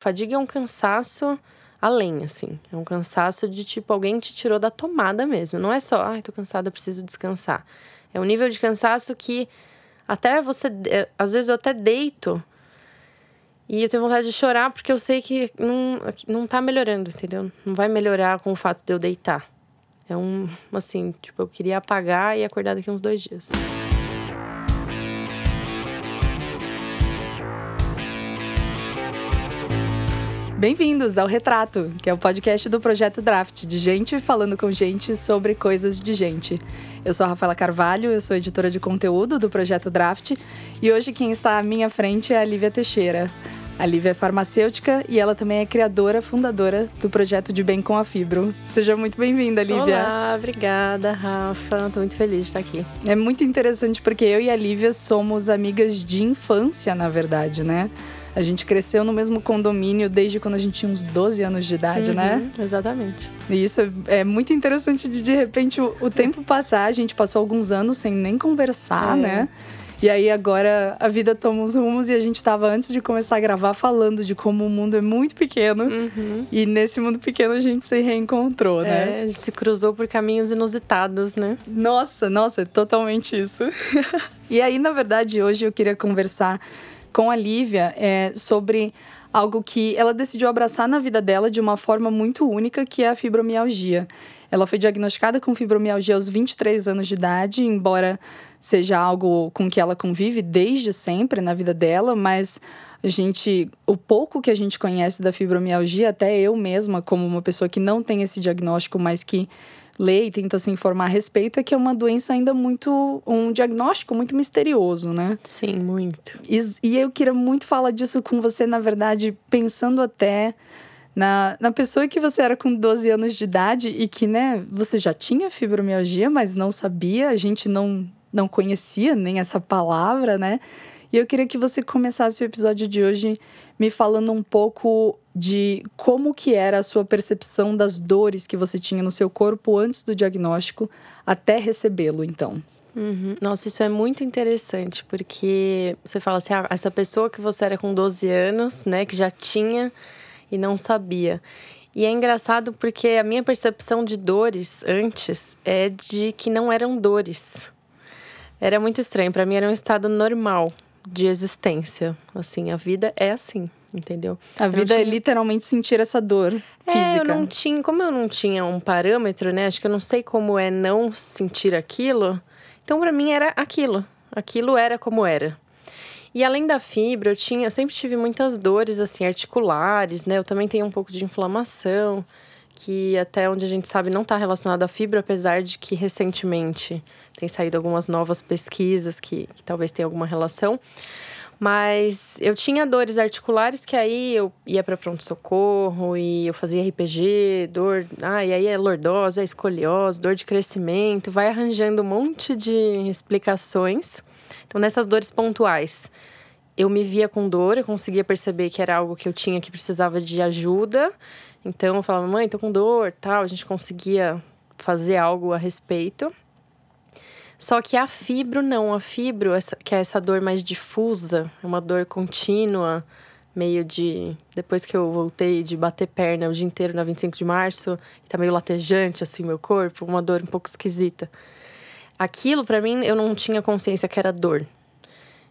Fadiga é um cansaço além, assim. É um cansaço de tipo, alguém te tirou da tomada mesmo. Não é só, ai, tô cansada, preciso descansar. É um nível de cansaço que até você. É, às vezes eu até deito e eu tenho vontade de chorar porque eu sei que não, não tá melhorando, entendeu? Não vai melhorar com o fato de eu deitar. É um, assim, tipo, eu queria apagar e acordar daqui uns dois dias. Bem-vindos ao Retrato, que é o podcast do Projeto Draft, de gente falando com gente sobre coisas de gente. Eu sou a Rafaela Carvalho, eu sou editora de conteúdo do Projeto Draft, e hoje quem está à minha frente é a Lívia Teixeira. A Lívia é farmacêutica e ela também é criadora, fundadora do projeto de Bem com a Fibro. Seja muito bem-vinda, Lívia. Olá, obrigada, Rafa. Estou muito feliz de estar aqui. É muito interessante porque eu e a Lívia somos amigas de infância, na verdade, né? A gente cresceu no mesmo condomínio desde quando a gente tinha uns 12 anos de idade, né? uhum, né? Exatamente. E isso é, é, muito interessante de de repente o, o, tempo passar, a gente passou alguns anos sem nem conversar, é. né? E aí agora a vida toma uns rumos e a gente estava antes de começar a gravar falando de como o mundo é muito pequeno. Uhum. E nesse mundo pequeno a gente se reencontrou, né? É, a gente se cruzou por caminhos inusitados, né? Nossa, nossa, é totalmente isso. e aí, na verdade, hoje eu queria conversar com a Lívia é, sobre algo que ela decidiu abraçar na vida dela de uma forma muito única, que é a fibromialgia. Ela foi diagnosticada com fibromialgia aos 23 anos de idade, embora seja algo com que ela convive desde sempre na vida dela, mas a gente, o pouco que a gente conhece da fibromialgia, até eu mesma, como uma pessoa que não tem esse diagnóstico, mas que lê e tenta se informar a respeito, é que é uma doença ainda muito. um diagnóstico muito misterioso, né? Sim, muito. E, e eu queria muito falar disso com você, na verdade, pensando até. Na, na pessoa que você era com 12 anos de idade e que, né, você já tinha fibromialgia, mas não sabia, a gente não, não conhecia nem essa palavra, né? E eu queria que você começasse o episódio de hoje me falando um pouco de como que era a sua percepção das dores que você tinha no seu corpo antes do diagnóstico até recebê-lo, então. Uhum. Nossa, isso é muito interessante, porque você fala assim, ah, essa pessoa que você era com 12 anos, né, que já tinha e não sabia. E é engraçado porque a minha percepção de dores antes é de que não eram dores. Era muito estranho, para mim era um estado normal de existência. Assim, a vida é assim, entendeu? A vida é tinha... é literalmente sentir essa dor física. É, eu não tinha, como eu não tinha um parâmetro, né? Acho que eu não sei como é não sentir aquilo. Então, para mim era aquilo. Aquilo era como era. E além da fibra, eu tinha, eu sempre tive muitas dores assim articulares, né? Eu também tenho um pouco de inflamação, que até onde a gente sabe não está relacionado à fibra, apesar de que recentemente tem saído algumas novas pesquisas que, que talvez tenham alguma relação. Mas eu tinha dores articulares que aí eu ia para pronto-socorro e eu fazia RPG, dor. Ah, e aí é lordose, é escoliose, dor de crescimento, vai arranjando um monte de explicações. Então, nessas dores pontuais, eu me via com dor, eu conseguia perceber que era algo que eu tinha que precisava de ajuda. Então, eu falava, mãe, tô com dor, tal. A gente conseguia fazer algo a respeito. Só que a fibro não, a fibro, essa, que é essa dor mais difusa, uma dor contínua, meio de. Depois que eu voltei de bater perna o dia inteiro na 25 de março, tá meio latejante assim meu corpo, uma dor um pouco esquisita. Aquilo, para mim, eu não tinha consciência que era dor.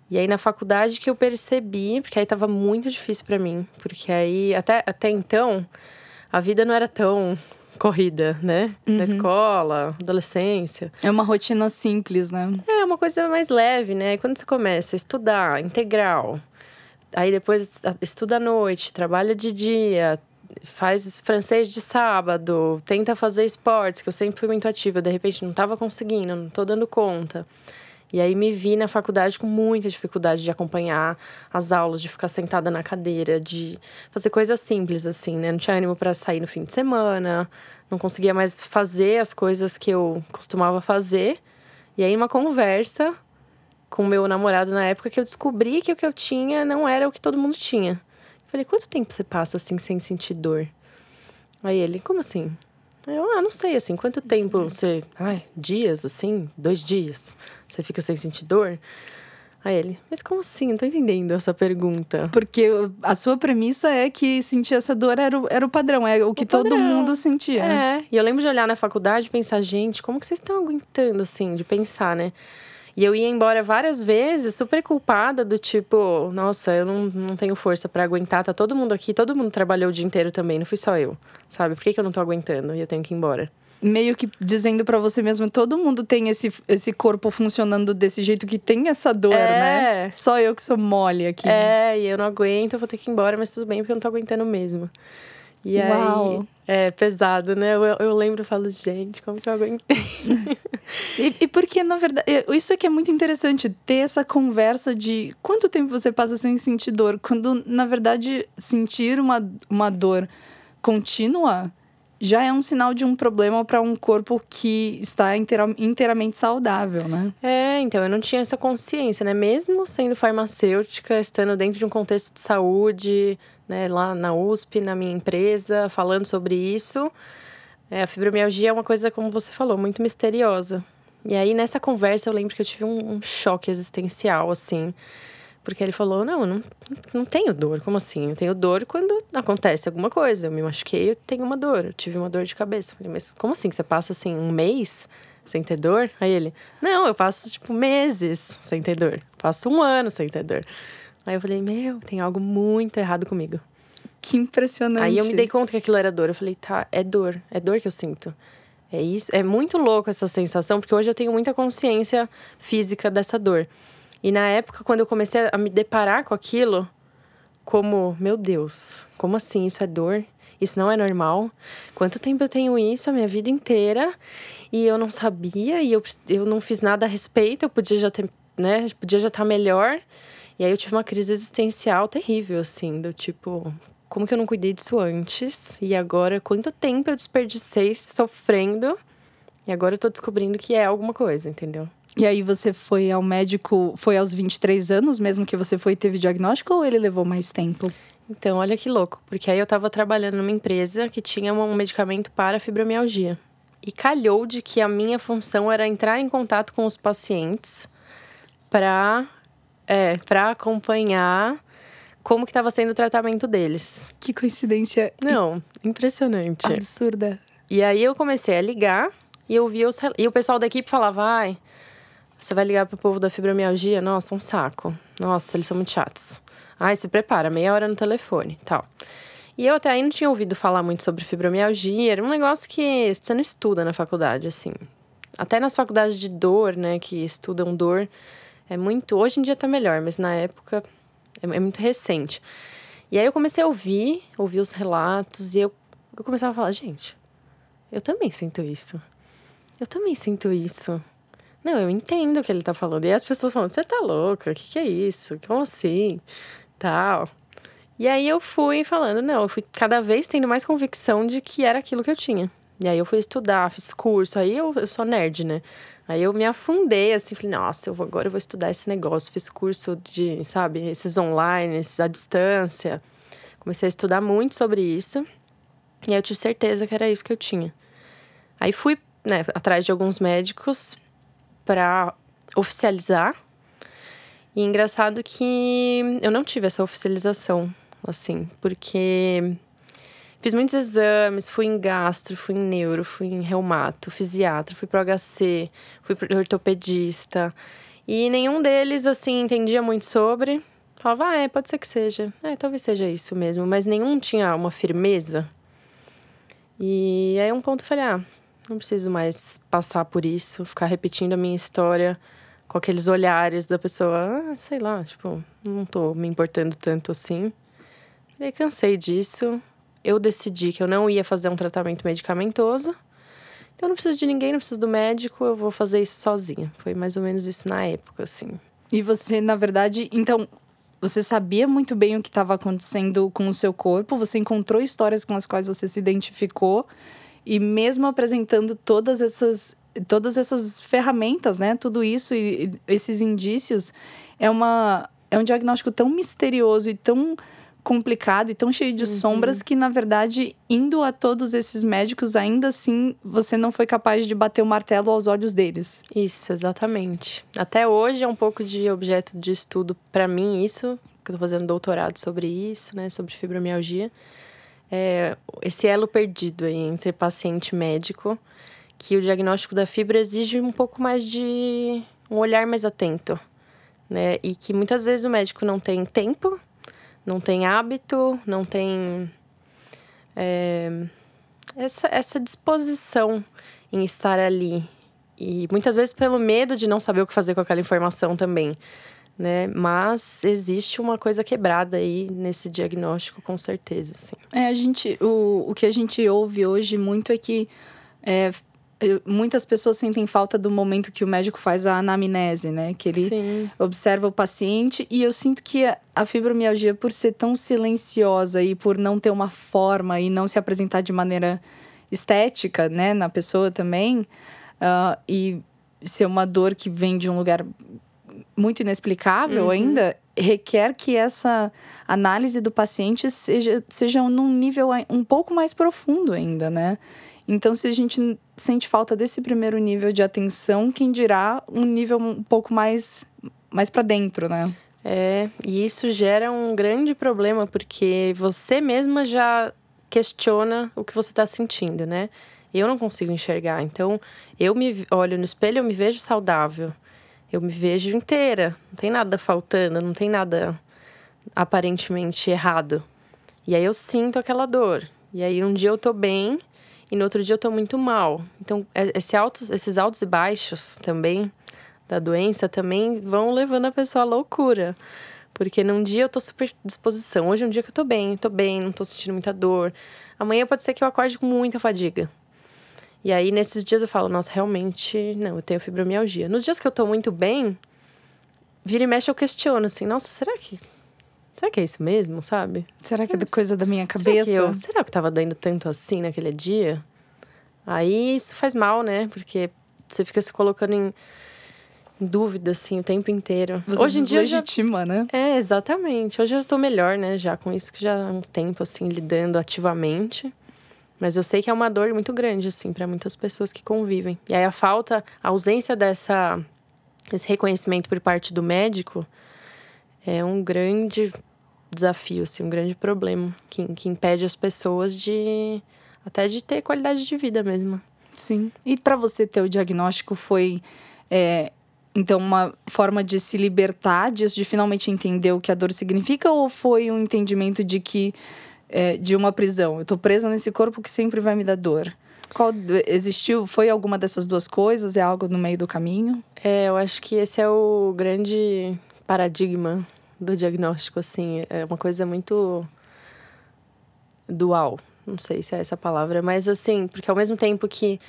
E aí na faculdade que eu percebi, porque aí tava muito difícil para mim, porque aí até, até então a vida não era tão corrida, né? Uhum. Na escola, adolescência. É uma rotina simples, né? É uma coisa mais leve, né? Quando você começa a estudar integral, aí depois estuda à noite, trabalha de dia, faz francês de sábado, tenta fazer esportes, que eu sempre fui muito ativa, de repente não estava conseguindo, não estou dando conta. E aí me vi na faculdade com muita dificuldade de acompanhar as aulas, de ficar sentada na cadeira, de fazer coisas simples assim, né? Não tinha ânimo para sair no fim de semana, não conseguia mais fazer as coisas que eu costumava fazer. E aí uma conversa com meu namorado na época que eu descobri que o que eu tinha não era o que todo mundo tinha. Eu falei: "Quanto tempo você passa assim sem sentir dor?" Aí ele: "Como assim?" Eu, ah, não sei, assim, quanto tempo você. Ai, dias, assim, dois dias, você fica sem sentir dor? Aí ele, mas como assim? Não tô entendendo essa pergunta. Porque a sua premissa é que sentir essa dor era o, era o padrão, é o que o todo mundo sentia. É, e eu lembro de olhar na faculdade e pensar, gente, como que vocês estão aguentando, assim, de pensar, né? E eu ia embora várias vezes, super culpada, do tipo, nossa, eu não, não tenho força para aguentar, tá todo mundo aqui, todo mundo trabalhou o dia inteiro também, não fui só eu, sabe? Por que, que eu não tô aguentando e eu tenho que ir embora? meio que dizendo para você mesmo, todo mundo tem esse, esse corpo funcionando desse jeito que tem essa dor, é. né? Só eu que sou mole aqui. É, e eu não aguento, eu vou ter que ir embora, mas tudo bem, porque eu não tô aguentando mesmo. E Uau. aí, é pesado, né? Eu, eu lembro e falo, gente, como que eu aguentei? e, e porque, na verdade, isso aqui é muito interessante, ter essa conversa de quanto tempo você passa sem sentir dor, quando, na verdade, sentir uma, uma dor contínua já é um sinal de um problema para um corpo que está inteira, inteiramente saudável, né? É, então eu não tinha essa consciência, né? Mesmo sendo farmacêutica, estando dentro de um contexto de saúde, né, lá na USP, na minha empresa, falando sobre isso, é, a fibromialgia é uma coisa, como você falou, muito misteriosa. E aí nessa conversa eu lembro que eu tive um, um choque existencial, assim. Porque ele falou: não, eu não, não tenho dor. Como assim? Eu tenho dor quando acontece alguma coisa. Eu me machuquei, eu tenho uma dor. Eu tive uma dor de cabeça. Eu falei: mas como assim? Você passa assim um mês sem ter dor? Aí ele: não, eu passo tipo meses sem ter dor. Passo um ano sem ter dor. Aí eu falei: meu, tem algo muito errado comigo. Que impressionante. Aí eu me dei conta que aquilo era dor. Eu falei: tá, é dor. É dor que eu sinto. É isso. É muito louco essa sensação, porque hoje eu tenho muita consciência física dessa dor. E na época, quando eu comecei a me deparar com aquilo, como, meu Deus, como assim? Isso é dor? Isso não é normal? Quanto tempo eu tenho isso a minha vida inteira e eu não sabia e eu, eu não fiz nada a respeito, eu podia já ter, né? Podia já estar melhor. E aí eu tive uma crise existencial terrível, assim, do tipo, como que eu não cuidei disso antes? E agora, quanto tempo eu desperdicei sofrendo? E agora eu tô descobrindo que é alguma coisa, entendeu? E aí você foi ao médico, foi aos 23 anos mesmo que você foi e teve diagnóstico ou ele levou mais tempo? Então, olha que louco, porque aí eu tava trabalhando numa empresa que tinha um medicamento para fibromialgia. E calhou de que a minha função era entrar em contato com os pacientes para é, para acompanhar como que estava sendo o tratamento deles. Que coincidência. Não, impressionante. Absurda. E aí eu comecei a ligar e eu via os e o pessoal da equipe falava: "Ai, você vai ligar pro povo da fibromialgia? Nossa, um saco. Nossa, eles são muito chatos. Ai, se prepara, meia hora no telefone, tal. E eu até aí não tinha ouvido falar muito sobre fibromialgia. Era um negócio que você não estuda na faculdade, assim. Até nas faculdades de dor, né, que estudam dor, é muito. Hoje em dia tá melhor, mas na época é, é muito recente. E aí eu comecei a ouvir, ouvir os relatos, e eu, eu começava a falar, gente, eu também sinto isso. Eu também sinto isso. Não, eu entendo o que ele tá falando. E as pessoas falam, você tá louca? O que, que é isso? Como assim? Tal. E aí eu fui falando, não, eu fui cada vez tendo mais convicção de que era aquilo que eu tinha. E aí eu fui estudar, fiz curso, aí eu, eu sou nerd, né? Aí eu me afundei, assim, falei, nossa, eu vou, agora eu vou estudar esse negócio. Fiz curso de, sabe, esses online, esses à distância. Comecei a estudar muito sobre isso. E aí eu tive certeza que era isso que eu tinha. Aí fui, né, atrás de alguns médicos para oficializar. E engraçado que eu não tive essa oficialização, assim, porque fiz muitos exames, fui em gastro, fui em neuro, fui em reumato, fisiatra, fui pro HC, fui pro ortopedista. E nenhum deles, assim, entendia muito sobre. Falava, ah, é, pode ser que seja. É, talvez seja isso mesmo. Mas nenhum tinha uma firmeza. E aí um ponto eu falei, ah, não preciso mais passar por isso, ficar repetindo a minha história com aqueles olhares da pessoa, ah, sei lá, tipo, não tô me importando tanto assim. E cansei disso. Eu decidi que eu não ia fazer um tratamento medicamentoso. Então eu não preciso de ninguém, não preciso do médico, eu vou fazer isso sozinha. Foi mais ou menos isso na época, assim. E você, na verdade, então, você sabia muito bem o que estava acontecendo com o seu corpo, você encontrou histórias com as quais você se identificou e mesmo apresentando todas essas todas essas ferramentas, né? Tudo isso e, e esses indícios é uma é um diagnóstico tão misterioso e tão complicado e tão cheio de uhum. sombras que, na verdade, indo a todos esses médicos, ainda assim você não foi capaz de bater o martelo aos olhos deles. Isso, exatamente. Até hoje é um pouco de objeto de estudo para mim, isso, que eu tô fazendo doutorado sobre isso, né, sobre fibromialgia. É, esse elo perdido aí entre paciente e médico, que o diagnóstico da fibra exige um pouco mais de um olhar mais atento, né? E que muitas vezes o médico não tem tempo não tem hábito, não tem é, essa, essa disposição em estar ali. E muitas vezes pelo medo de não saber o que fazer com aquela informação também. Né? Mas existe uma coisa quebrada aí nesse diagnóstico, com certeza. Sim. É, a gente, o, o que a gente ouve hoje muito é que é, muitas pessoas sentem falta do momento que o médico faz a anamnese, né? Que ele Sim. observa o paciente. E eu sinto que a fibromialgia, por ser tão silenciosa e por não ter uma forma e não se apresentar de maneira estética, né, na pessoa também, uh, e ser uma dor que vem de um lugar muito inexplicável uhum. ainda, requer que essa análise do paciente seja, seja num nível um pouco mais profundo ainda, né? Então, se a gente sente falta desse primeiro nível de atenção, quem dirá um nível um pouco mais, mais para dentro, né? É, e isso gera um grande problema, porque você mesma já questiona o que você está sentindo, né? Eu não consigo enxergar. Então, eu me olho no espelho, eu me vejo saudável. Eu me vejo inteira. Não tem nada faltando, não tem nada aparentemente errado. E aí eu sinto aquela dor. E aí um dia eu tô bem, e no outro dia eu tô muito mal. Então, é, esse altos, esses altos e baixos também da doença também vão levando a pessoa à loucura. Porque num dia eu tô super disposição. Hoje é um dia que eu tô bem, tô bem, não tô sentindo muita dor. Amanhã pode ser que eu acorde com muita fadiga. E aí, nesses dias eu falo, nossa, realmente, não, eu tenho fibromialgia. Nos dias que eu tô muito bem, vira e mexe eu questiono, assim, nossa, será que será que é isso mesmo, sabe? Será, será que é coisa da minha cabeça? Será que, eu, será que tava doendo tanto assim naquele dia? Aí isso faz mal, né? Porque você fica se colocando em, em dúvida, assim, o tempo inteiro. Você Hoje em dia. legitima, já... né? É, exatamente. Hoje eu tô melhor, né? Já com isso que já há um tempo, assim, lidando ativamente. Mas eu sei que é uma dor muito grande, assim, para muitas pessoas que convivem. E aí a falta, a ausência dessa, esse reconhecimento por parte do médico é um grande desafio, assim, um grande problema que, que impede as pessoas de até de ter qualidade de vida mesmo. Sim. E para você ter o diagnóstico foi é, então uma forma de se libertar disso, de finalmente entender o que a dor significa, ou foi um entendimento de que é, de uma prisão? Eu tô presa nesse corpo que sempre vai me dar dor. Qual existiu? Foi alguma dessas duas coisas? É algo no meio do caminho? É, eu acho que esse é o grande paradigma do diagnóstico, assim. É uma coisa muito dual. Não sei se é essa palavra, mas assim, porque ao mesmo tempo que,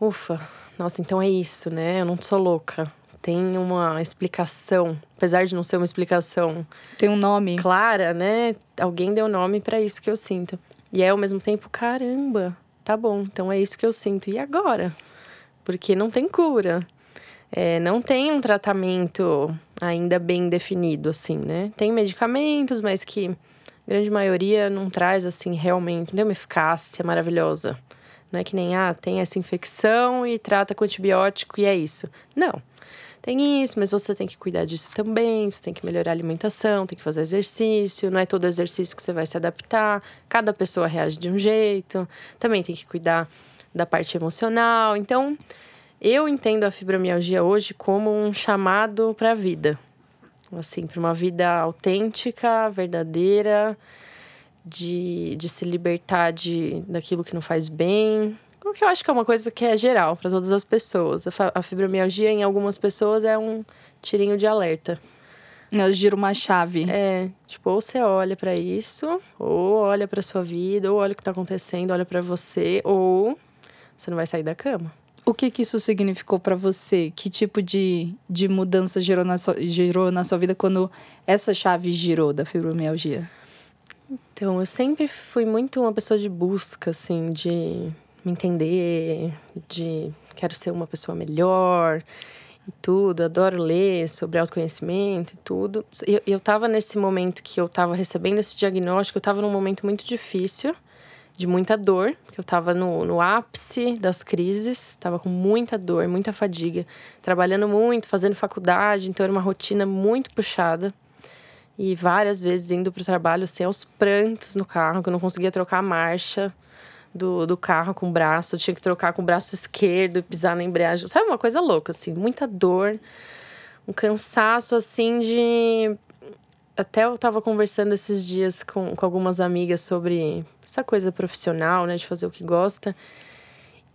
ufa, nossa, então é isso, né? Eu não sou louca. Tem uma explicação, apesar de não ser uma explicação. Tem um nome. Clara, né? Alguém deu nome para isso que eu sinto. E é ao mesmo tempo, caramba, tá bom, então é isso que eu sinto. E agora? Porque não tem cura. É, não tem um tratamento ainda bem definido, assim, né? Tem medicamentos, mas que a grande maioria não traz, assim, realmente, não tem uma eficácia maravilhosa. Não é que nem, ah, tem essa infecção e trata com antibiótico e é isso. Não. Tem isso, mas você tem que cuidar disso também, você tem que melhorar a alimentação, tem que fazer exercício, não é todo exercício que você vai se adaptar, cada pessoa reage de um jeito, também tem que cuidar da parte emocional. Então, eu entendo a fibromialgia hoje como um chamado para a vida. Assim, para uma vida autêntica, verdadeira, de, de se libertar de, daquilo que não faz bem. O que eu acho que é uma coisa que é geral para todas as pessoas. A, a fibromialgia, em algumas pessoas, é um tirinho de alerta. Ela gira uma chave. É, tipo, ou você olha para isso, ou olha para sua vida, ou olha o que tá acontecendo, olha para você, ou você não vai sair da cama. O que, que isso significou para você? Que tipo de, de mudança gerou na, sua, gerou na sua vida quando essa chave girou da fibromialgia? Então, eu sempre fui muito uma pessoa de busca, assim, de me entender, de quero ser uma pessoa melhor. e tudo, adoro ler sobre autoconhecimento e tudo. Eu, eu tava nesse momento que eu tava recebendo esse diagnóstico, eu tava num momento muito difícil, de muita dor, porque eu tava no, no ápice das crises, tava com muita dor, muita fadiga, trabalhando muito, fazendo faculdade, então era uma rotina muito puxada. E várias vezes indo pro trabalho, assim, aos prantos no carro, que eu não conseguia trocar a marcha do, do carro com o braço, eu tinha que trocar com o braço esquerdo, pisar na embreagem. Sabe, uma coisa louca, assim, muita dor, um cansaço, assim, de. Até eu tava conversando esses dias com, com algumas amigas sobre essa coisa profissional, né, de fazer o que gosta.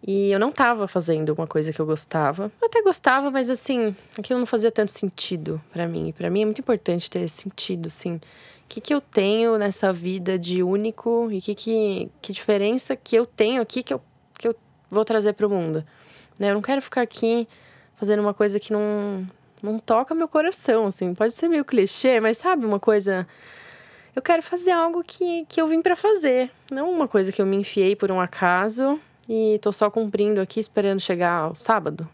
E eu não tava fazendo uma coisa que eu gostava. Eu até gostava, mas assim, aquilo não fazia tanto sentido para mim. E para mim é muito importante ter esse sentido, assim que, que eu tenho nessa vida de único e que, que, que diferença que eu tenho aqui que eu, que eu vou trazer para o mundo. Né? Eu não quero ficar aqui fazendo uma coisa que não, não toca meu coração, assim. Pode ser meio clichê, mas sabe uma coisa... Eu quero fazer algo que, que eu vim para fazer. Não uma coisa que eu me enfiei por um acaso e tô só cumprindo aqui, esperando chegar ao sábado.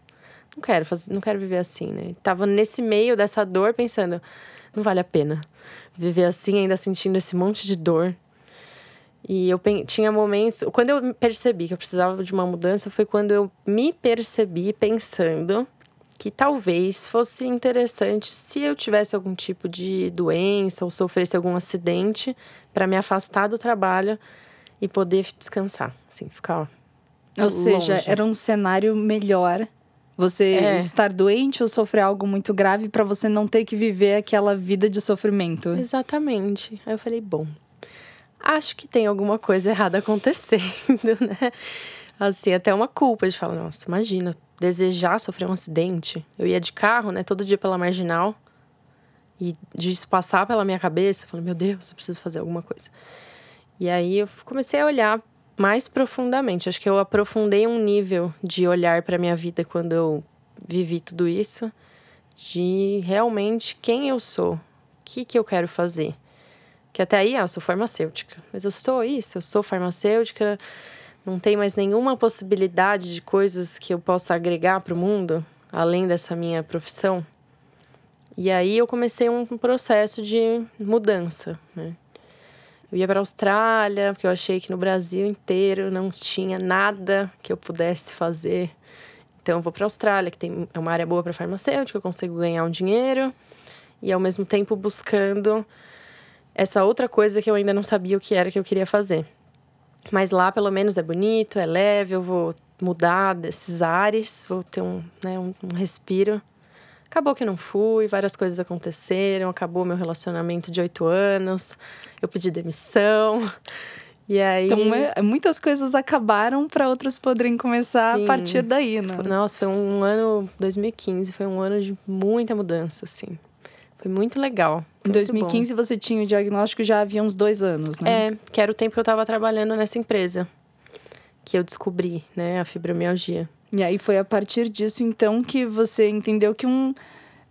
Não quero fazer, não quero viver assim, né? Tava nesse meio dessa dor pensando, não vale a pena viver assim, ainda sentindo esse monte de dor. E eu tinha momentos. Quando eu percebi que eu precisava de uma mudança, foi quando eu me percebi pensando que talvez fosse interessante se eu tivesse algum tipo de doença ou sofresse algum acidente para me afastar do trabalho e poder descansar, assim, ficar. Ou longe. seja, era um cenário melhor você é. estar doente ou sofrer algo muito grave para você não ter que viver aquela vida de sofrimento. Exatamente. Aí eu falei, bom, acho que tem alguma coisa errada acontecendo, né? Assim, até uma culpa de falar, nossa, imagina, desejar sofrer um acidente. Eu ia de carro, né, todo dia pela marginal. E disso passar pela minha cabeça, falando, meu Deus, eu preciso fazer alguma coisa. E aí eu comecei a olhar mais profundamente. Acho que eu aprofundei um nível de olhar para minha vida quando eu vivi tudo isso, de realmente quem eu sou, o que, que eu quero fazer. Que até aí, ah, eu sou farmacêutica, mas eu sou isso, eu sou farmacêutica, não tem mais nenhuma possibilidade de coisas que eu possa agregar para o mundo, além dessa minha profissão. E aí eu comecei um processo de mudança, né? Eu ia para a Austrália, porque eu achei que no Brasil inteiro não tinha nada que eu pudesse fazer. Então eu vou para a Austrália, que tem, é uma área boa para farmacêutica, eu consigo ganhar um dinheiro e ao mesmo tempo buscando essa outra coisa que eu ainda não sabia o que era que eu queria fazer. Mas lá pelo menos é bonito, é leve, eu vou mudar desses ares, vou ter um, né, um, um respiro. Acabou que não fui, várias coisas aconteceram, acabou meu relacionamento de oito anos, eu pedi demissão. E aí. Então, é, muitas coisas acabaram para outras poderem começar Sim. a partir daí, né? Nossa, foi um ano. 2015 foi um ano de muita mudança, assim. Foi muito legal. Em 2015 bom. você tinha o diagnóstico já havia uns dois anos, né? É, que era o tempo que eu estava trabalhando nessa empresa. Que eu descobri, né, a fibromialgia. E aí foi a partir disso, então, que você entendeu que um,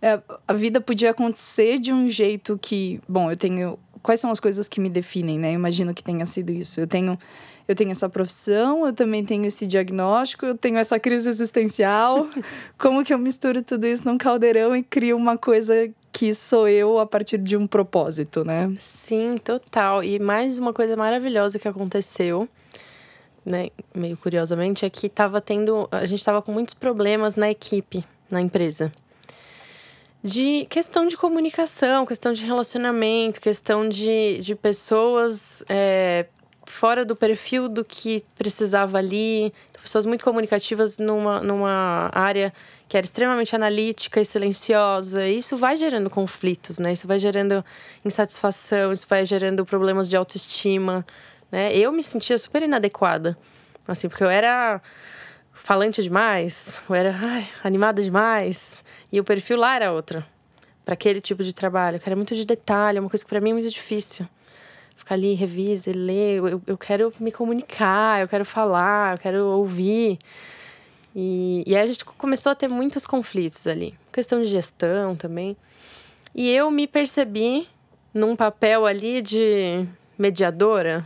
é, a vida podia acontecer de um jeito que. Bom, eu tenho. Quais são as coisas que me definem, né? Eu imagino que tenha sido isso. Eu tenho, eu tenho essa profissão, eu também tenho esse diagnóstico, eu tenho essa crise existencial. Como que eu misturo tudo isso num caldeirão e crio uma coisa que sou eu a partir de um propósito, né? Sim, total. E mais uma coisa maravilhosa que aconteceu né, meio curiosamente, é que estava tendo. A gente estava com muitos problemas na equipe, na empresa. De questão de comunicação, questão de relacionamento, questão de, de pessoas é, fora do perfil do que precisava ali. Pessoas muito comunicativas numa, numa área que era extremamente analítica e silenciosa. Isso vai gerando conflitos, né? Isso vai gerando insatisfação, isso vai gerando problemas de autoestima né? Eu me sentia super inadequada, assim, porque eu era falante demais, eu era ai, animada demais, e o perfil lá era outro, para aquele tipo de trabalho, que era muito de detalhe, uma coisa que para mim é muito difícil. Ficar ali, revisa, ler, eu, eu quero me comunicar, eu quero falar, eu quero ouvir. E, e aí a gente começou a ter muitos conflitos ali, questão de gestão também. E eu me percebi num papel ali de mediadora,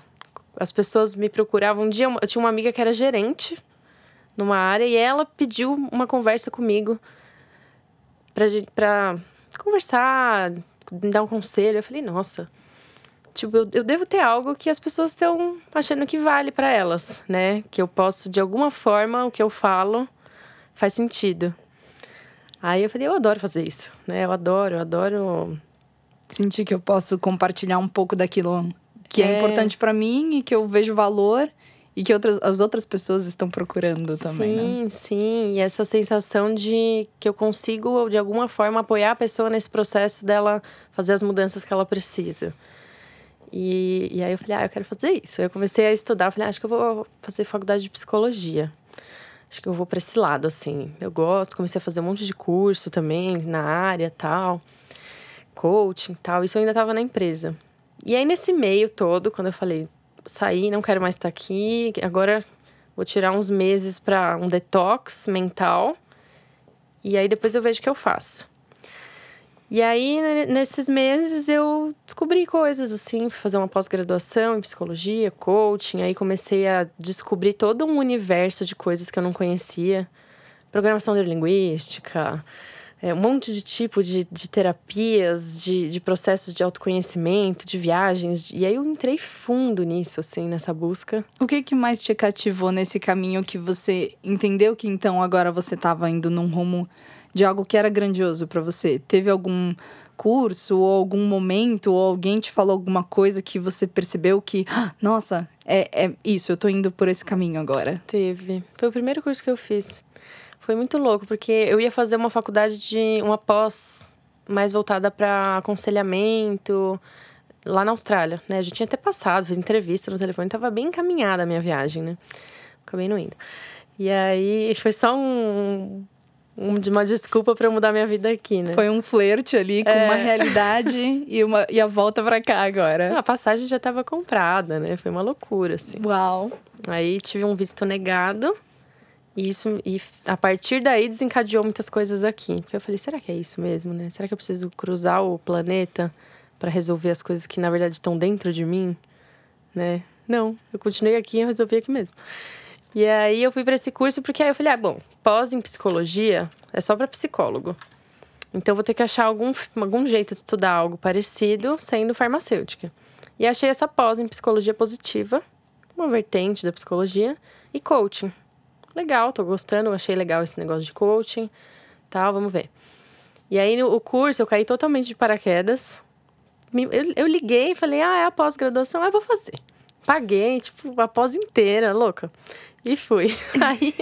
as pessoas me procuravam. Um dia eu tinha uma amiga que era gerente numa área e ela pediu uma conversa comigo pra, pra conversar, dar um conselho. Eu falei, nossa, tipo, eu, eu devo ter algo que as pessoas estão achando que vale para elas, né? Que eu posso, de alguma forma, o que eu falo faz sentido. Aí eu falei, eu adoro fazer isso, né? Eu adoro, eu adoro. Sentir que eu posso compartilhar um pouco daquilo que é, é importante para mim e que eu vejo valor e que outras, as outras pessoas estão procurando também, sim, né? Sim, E essa sensação de que eu consigo, de alguma forma, apoiar a pessoa nesse processo dela fazer as mudanças que ela precisa. E, e aí eu falei, ah, eu quero fazer isso. Eu comecei a estudar, eu falei, ah, acho que eu vou fazer faculdade de psicologia. Acho que eu vou para esse lado, assim. Eu gosto, comecei a fazer um monte de curso também na área tal, coaching tal. Isso eu ainda estava na empresa. E aí, nesse meio todo, quando eu falei, saí, não quero mais estar aqui, agora vou tirar uns meses para um detox mental. E aí depois eu vejo o que eu faço. E aí, nesses meses, eu descobri coisas assim, fazer uma pós-graduação em psicologia, coaching. Aí comecei a descobrir todo um universo de coisas que eu não conhecia. Programação neurolinguística, é, um monte de tipo de, de terapias, de, de processos de autoconhecimento, de viagens. E aí eu entrei fundo nisso, assim, nessa busca. O que, que mais te cativou nesse caminho que você entendeu que então agora você estava indo num rumo de algo que era grandioso para você? Teve algum curso ou algum momento ou alguém te falou alguma coisa que você percebeu que, ah, nossa, é, é isso, eu tô indo por esse caminho agora? Teve. Foi o primeiro curso que eu fiz. Foi muito louco, porque eu ia fazer uma faculdade de uma pós mais voltada para aconselhamento lá na Austrália, né? A gente tinha até passado, fiz entrevista no telefone, tava bem encaminhada a minha viagem, né? Acabei não indo. E aí foi só um, um uma desculpa para mudar minha vida aqui, né? Foi um flerte ali com é. uma realidade e, uma, e a volta para cá agora. a passagem já estava comprada, né? Foi uma loucura, assim. Uau! Aí tive um visto negado e isso e a partir daí desencadeou muitas coisas aqui. Porque eu falei, será que é isso mesmo, né? Será que eu preciso cruzar o planeta para resolver as coisas que na verdade estão dentro de mim, né? Não, eu continuei aqui e resolvi aqui mesmo. E aí eu fui para esse curso porque aí eu falei, ah, bom, pós em psicologia é só para psicólogo. Então vou ter que achar algum, algum jeito de estudar algo parecido sendo farmacêutica. E achei essa pós em psicologia positiva, uma vertente da psicologia, e coaching legal, tô gostando, achei legal esse negócio de coaching, tal, vamos ver. E aí, no, o curso, eu caí totalmente de paraquedas. Eu, eu liguei e falei, ah, é a pós-graduação, ah, vou fazer. Paguei, tipo, a pós inteira, louca. E fui. aí,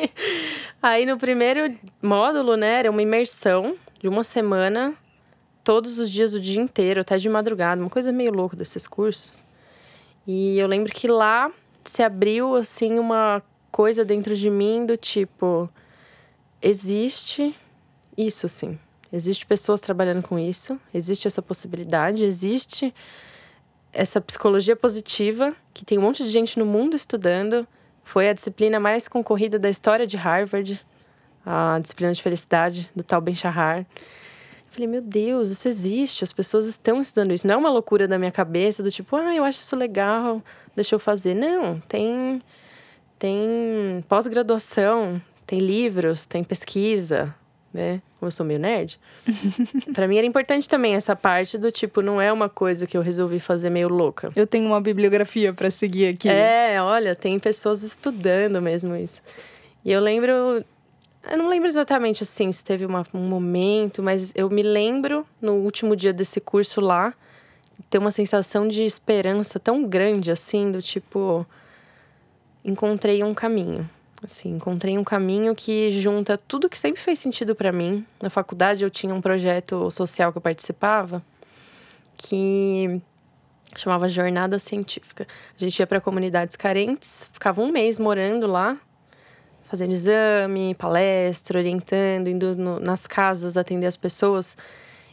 aí, no primeiro módulo, né, era uma imersão de uma semana, todos os dias, o dia inteiro, até de madrugada. Uma coisa meio louca desses cursos. E eu lembro que lá se abriu, assim, uma coisa dentro de mim do tipo: existe isso sim. Existe pessoas trabalhando com isso, existe essa possibilidade, existe essa psicologia positiva, que tem um monte de gente no mundo estudando. Foi a disciplina mais concorrida da história de Harvard, a disciplina de felicidade do tal Ben Shahar. Falei, meu Deus, isso existe, as pessoas estão estudando isso. Não é uma loucura da minha cabeça, do tipo, ah, eu acho isso legal, deixa eu fazer. Não, tem tem pós-graduação, tem livros, tem pesquisa, né? Como eu sou meio nerd. para mim era importante também essa parte do tipo, não é uma coisa que eu resolvi fazer meio louca. Eu tenho uma bibliografia para seguir aqui. É, olha, tem pessoas estudando mesmo isso. E eu lembro. Eu não lembro exatamente assim se teve uma, um momento, mas eu me lembro no último dia desse curso lá, ter uma sensação de esperança tão grande assim, do tipo encontrei um caminho. Assim, encontrei um caminho que junta tudo que sempre fez sentido para mim. Na faculdade eu tinha um projeto social que eu participava que chamava Jornada Científica. A gente ia para comunidades carentes, ficava um mês morando lá, fazendo exame, palestra, orientando, indo no, nas casas atender as pessoas.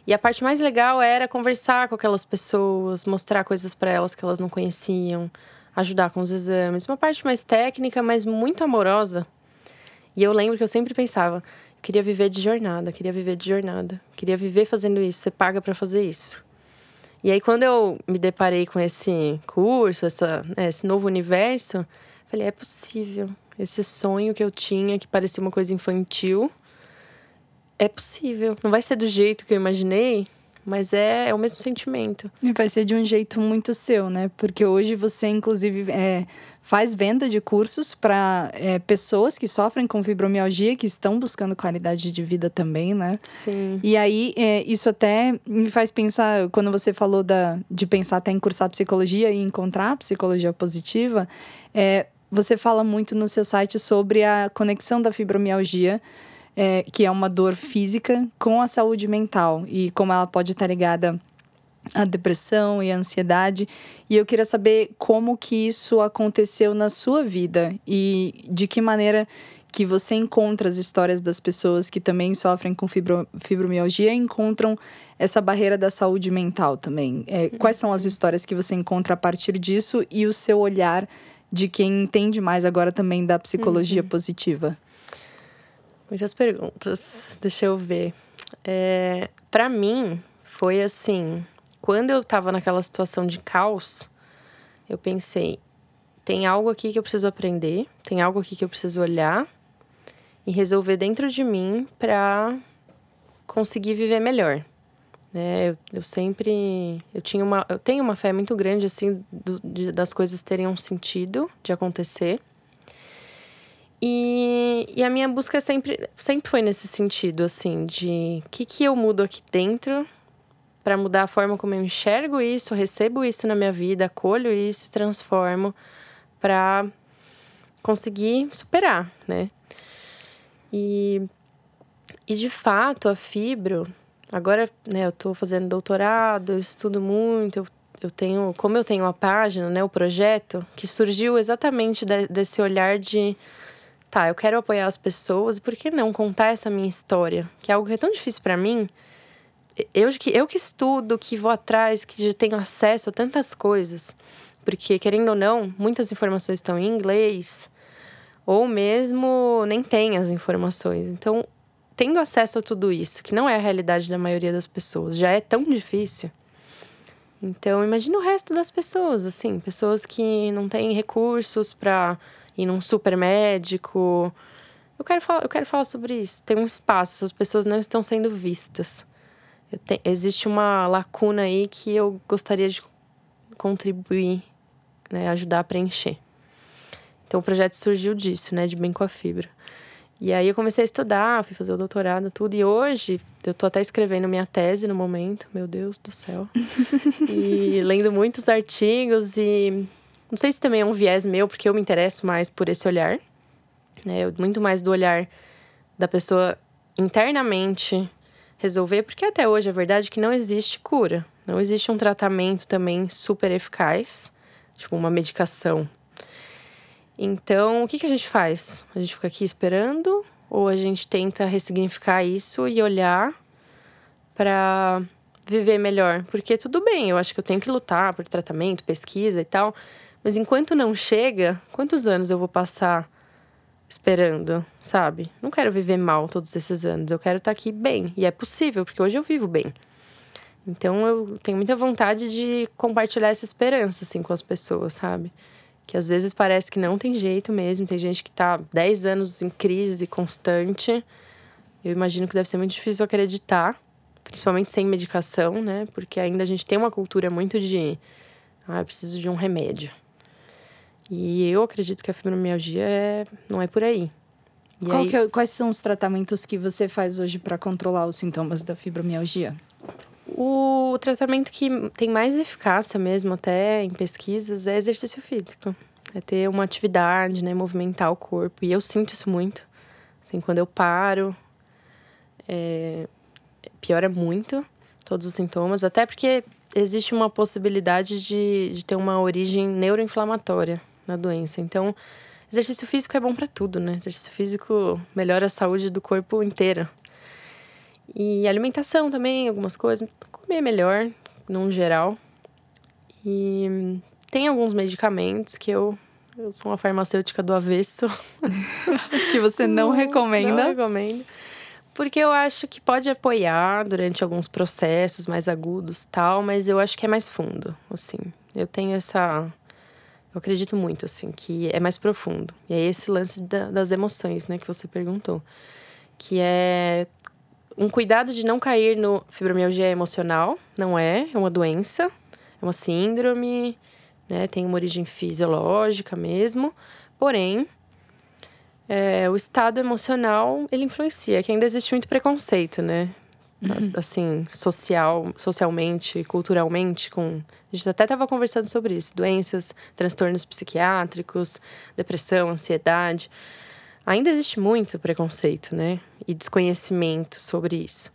E a parte mais legal era conversar com aquelas pessoas, mostrar coisas para elas que elas não conheciam, ajudar com os exames, uma parte mais técnica, mas muito amorosa. E eu lembro que eu sempre pensava, queria viver de jornada, queria viver de jornada, queria viver fazendo isso, você paga para fazer isso. E aí quando eu me deparei com esse curso, essa, né, esse novo universo, falei, é possível. Esse sonho que eu tinha, que parecia uma coisa infantil, é possível. Não vai ser do jeito que eu imaginei, mas é, é o mesmo sentimento. E vai ser de um jeito muito seu, né? Porque hoje você, inclusive, é, faz venda de cursos para é, pessoas que sofrem com fibromialgia, que estão buscando qualidade de vida também, né? Sim. E aí, é, isso até me faz pensar, quando você falou da, de pensar até em cursar psicologia e encontrar psicologia positiva, é, você fala muito no seu site sobre a conexão da fibromialgia é, que é uma dor física, com a saúde mental e como ela pode estar ligada à depressão e à ansiedade. E eu queria saber como que isso aconteceu na sua vida e de que maneira que você encontra as histórias das pessoas que também sofrem com fibro, fibromialgia e encontram essa barreira da saúde mental também. É, quais são as histórias que você encontra a partir disso e o seu olhar de quem entende mais agora também da psicologia uhum. positiva? Muitas perguntas. Deixa eu ver. É, para mim, foi assim: quando eu tava naquela situação de caos, eu pensei, tem algo aqui que eu preciso aprender, tem algo aqui que eu preciso olhar e resolver dentro de mim para conseguir viver melhor. É, eu, eu, sempre eu tinha uma eu tenho uma fé muito grande assim do, de, das coisas terem um sentido de acontecer e, e a minha busca sempre, sempre foi nesse sentido, assim, de o que, que eu mudo aqui dentro para mudar a forma como eu enxergo isso, recebo isso na minha vida, acolho isso, transformo para conseguir superar, né? E, e de fato, a fibro, agora, né, eu estou fazendo doutorado, eu estudo muito, eu, eu tenho, como eu tenho a página, né, o projeto, que surgiu exatamente de, desse olhar de tá, eu quero apoiar as pessoas, por que não contar essa minha história? Que é algo que é tão difícil para mim. Eu que, eu que estudo, que vou atrás, que já tenho acesso a tantas coisas. Porque, querendo ou não, muitas informações estão em inglês, ou mesmo nem tem as informações. Então, tendo acesso a tudo isso, que não é a realidade da maioria das pessoas, já é tão difícil. Então, imagina o resto das pessoas, assim, pessoas que não têm recursos para ir num super médico. Eu quero falar, eu quero falar sobre isso. Tem um espaço, as pessoas não estão sendo vistas. Te, existe uma lacuna aí que eu gostaria de contribuir, né, ajudar a preencher. Então o projeto surgiu disso, né, de bem com a fibra. E aí eu comecei a estudar, fui fazer o doutorado, tudo. E hoje eu tô até escrevendo minha tese no momento, meu Deus do céu. e lendo muitos artigos e não sei se também é um viés meu, porque eu me interesso mais por esse olhar, né? Muito mais do olhar da pessoa internamente resolver, porque até hoje a verdade é que não existe cura. Não existe um tratamento também super eficaz, tipo uma medicação. Então, o que, que a gente faz? A gente fica aqui esperando ou a gente tenta ressignificar isso e olhar para viver melhor? Porque tudo bem, eu acho que eu tenho que lutar por tratamento, pesquisa e tal, mas enquanto não chega, quantos anos eu vou passar esperando, sabe? Não quero viver mal todos esses anos. Eu quero estar aqui bem. E é possível, porque hoje eu vivo bem. Então eu tenho muita vontade de compartilhar essa esperança, assim, com as pessoas, sabe? Que às vezes parece que não tem jeito mesmo. Tem gente que tá 10 anos em crise constante. Eu imagino que deve ser muito difícil acreditar, principalmente sem medicação, né? Porque ainda a gente tem uma cultura muito de. Ah, eu preciso de um remédio. E eu acredito que a fibromialgia é, não é por aí. aí... É, quais são os tratamentos que você faz hoje para controlar os sintomas da fibromialgia? O tratamento que tem mais eficácia mesmo, até em pesquisas, é exercício físico. É ter uma atividade, né? Movimentar o corpo. E eu sinto isso muito. Assim, quando eu paro, é... piora muito todos os sintomas. Até porque existe uma possibilidade de, de ter uma origem neuroinflamatória na doença. Então, exercício físico é bom para tudo, né? Exercício físico melhora a saúde do corpo inteiro. E alimentação também, algumas coisas. Comer melhor, num geral. E tem alguns medicamentos que eu. Eu sou uma farmacêutica do avesso. que você não, não recomenda? Não recomendo. Porque eu acho que pode apoiar durante alguns processos mais agudos tal, mas eu acho que é mais fundo, assim. Eu tenho essa eu acredito muito, assim, que é mais profundo. E é esse lance da, das emoções, né, que você perguntou. Que é um cuidado de não cair no fibromialgia emocional, não é, é uma doença, é uma síndrome, né? Tem uma origem fisiológica mesmo, porém é, o estado emocional ele influencia, que ainda existe muito preconceito, né? Uhum. Assim, social, socialmente, culturalmente, com a gente até estava conversando sobre isso, doenças, transtornos psiquiátricos, depressão, ansiedade. Ainda existe muito preconceito, né? E desconhecimento sobre isso.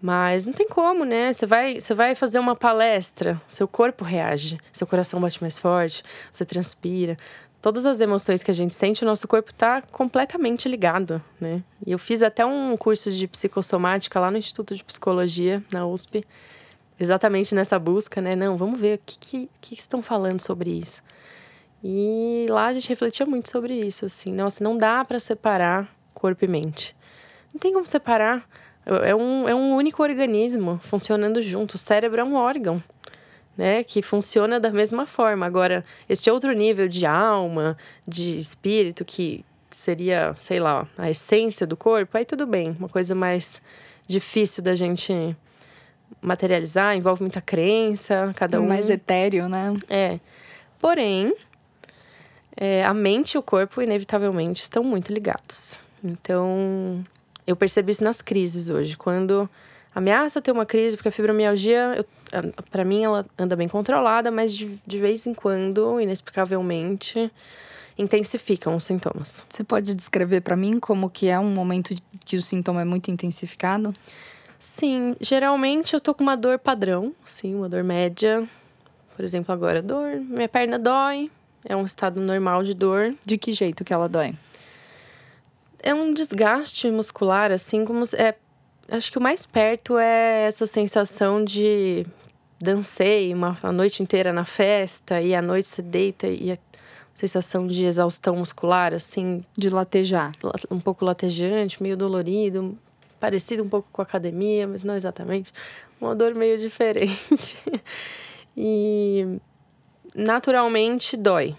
Mas não tem como, né? Você vai, você vai fazer uma palestra, seu corpo reage, seu coração bate mais forte, você transpira. Todas as emoções que a gente sente, o nosso corpo está completamente ligado, né? E eu fiz até um curso de psicossomática lá no Instituto de Psicologia, na USP, exatamente nessa busca, né? Não, vamos ver o que, que, que estão falando sobre isso. E lá a gente refletia muito sobre isso, assim. Nossa, não dá para separar corpo e mente. Não tem como separar. É um, é um único organismo funcionando junto. O cérebro é um órgão, né? Que funciona da mesma forma. Agora, este outro nível de alma, de espírito, que seria, sei lá, a essência do corpo, aí tudo bem. Uma coisa mais difícil da gente materializar, envolve muita crença, cada um. Mais etéreo, né? É. Porém, é, a mente e o corpo, inevitavelmente, estão muito ligados. Então, eu percebi isso nas crises hoje. Quando ameaça ter uma crise, porque a fibromialgia, para mim, ela anda bem controlada, mas de, de vez em quando, inexplicavelmente, intensificam os sintomas. Você pode descrever para mim como que é um momento que o sintoma é muito intensificado? Sim, geralmente eu tô com uma dor padrão, sim, uma dor média. Por exemplo, agora dor, minha perna dói, é um estado normal de dor. De que jeito que ela dói? é um desgaste muscular, assim como. É, acho que o mais perto é essa sensação de dancei uma, a noite inteira na festa e à noite você deita e a sensação de exaustão muscular, assim. De latejar. Um pouco latejante, meio dolorido, parecido um pouco com a academia, mas não exatamente. Uma dor meio diferente. e naturalmente dói.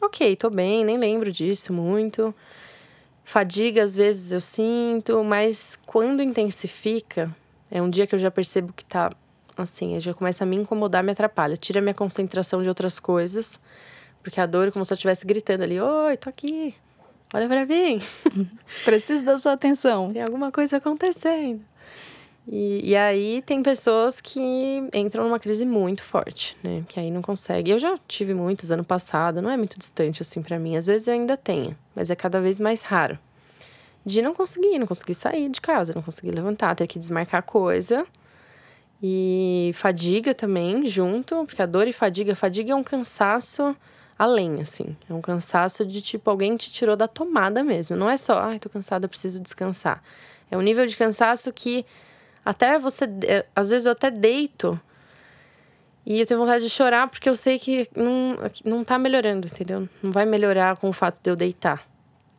Ok, tô bem, nem lembro disso muito. Fadiga, às vezes eu sinto, mas quando intensifica, é um dia que eu já percebo que tá assim, já começa a me incomodar, me atrapalha, tira a minha concentração de outras coisas, porque a dor é como se eu estivesse gritando ali: Oi, tô aqui, olha pra mim. Preciso da sua atenção. Tem alguma coisa acontecendo. E, e aí tem pessoas que entram numa crise muito forte, né? Que aí não consegue. Eu já tive muitos ano passado, não é muito distante assim para mim. Às vezes eu ainda tenho, mas é cada vez mais raro. De não conseguir, não conseguir sair de casa, não conseguir levantar, ter que desmarcar coisa. E fadiga também, junto, porque a dor e fadiga, fadiga é um cansaço além, assim. É um cansaço de tipo, alguém te tirou da tomada mesmo. Não é só, ai, tô cansada, preciso descansar. É um nível de cansaço que até você. É, às vezes eu até deito e eu tenho vontade de chorar porque eu sei que não, não tá melhorando, entendeu? Não vai melhorar com o fato de eu deitar.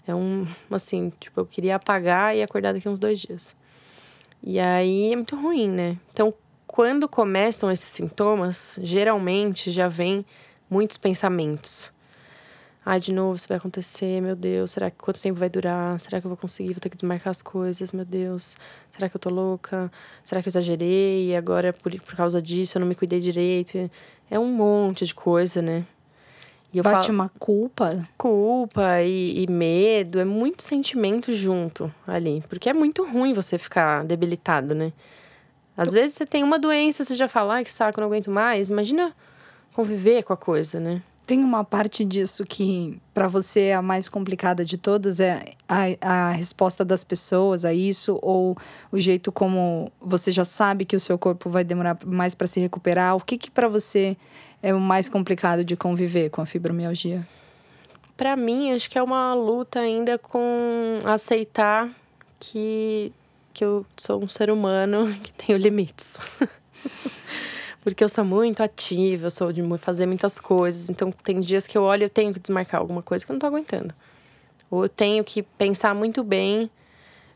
É um. Assim, tipo, eu queria apagar e acordar daqui uns dois dias. E aí é muito ruim, né? Então, quando começam esses sintomas, geralmente já vem muitos pensamentos. Ai, de novo, isso vai acontecer, meu Deus. Será que quanto tempo vai durar? Será que eu vou conseguir? Vou ter que desmarcar as coisas, meu Deus. Será que eu tô louca? Será que eu exagerei? E agora, por, por causa disso, eu não me cuidei direito. É um monte de coisa, né? E eu Bate falo, uma culpa? Culpa e, e, medo, é muito sentimento junto ali. Porque é muito ruim você ficar debilitado, né? Às eu... vezes você tem uma doença, você já fala, ai, que saco, não aguento mais. Imagina conviver com a coisa, né? Tem uma parte disso que, para você, é a mais complicada de todas é a, a resposta das pessoas a isso, ou o jeito como você já sabe que o seu corpo vai demorar mais para se recuperar. O que, que para você é o mais complicado de conviver com a fibromialgia? Para mim, acho que é uma luta ainda com aceitar que, que eu sou um ser humano que tenho limites. porque eu sou muito ativa, eu sou de fazer muitas coisas. Então, tem dias que eu olho e eu tenho que desmarcar alguma coisa que eu não tô aguentando. Ou eu tenho que pensar muito bem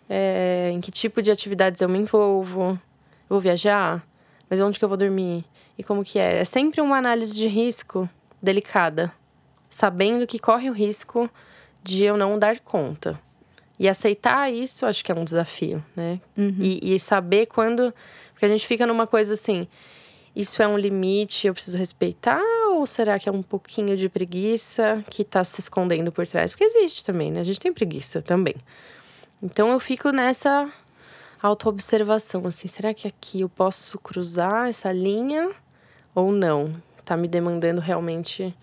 é, em que tipo de atividades eu me envolvo. Eu vou viajar? Mas onde que eu vou dormir? E como que é? É sempre uma análise de risco delicada. Sabendo que corre o risco de eu não dar conta. E aceitar isso, acho que é um desafio, né? Uhum. E, e saber quando. Porque a gente fica numa coisa assim: isso é um limite, eu preciso respeitar? Ou será que é um pouquinho de preguiça que tá se escondendo por trás? Porque existe também, né? A gente tem preguiça também. Então eu fico nessa autoobservação, assim: será que aqui eu posso cruzar essa linha ou não? Tá me demandando realmente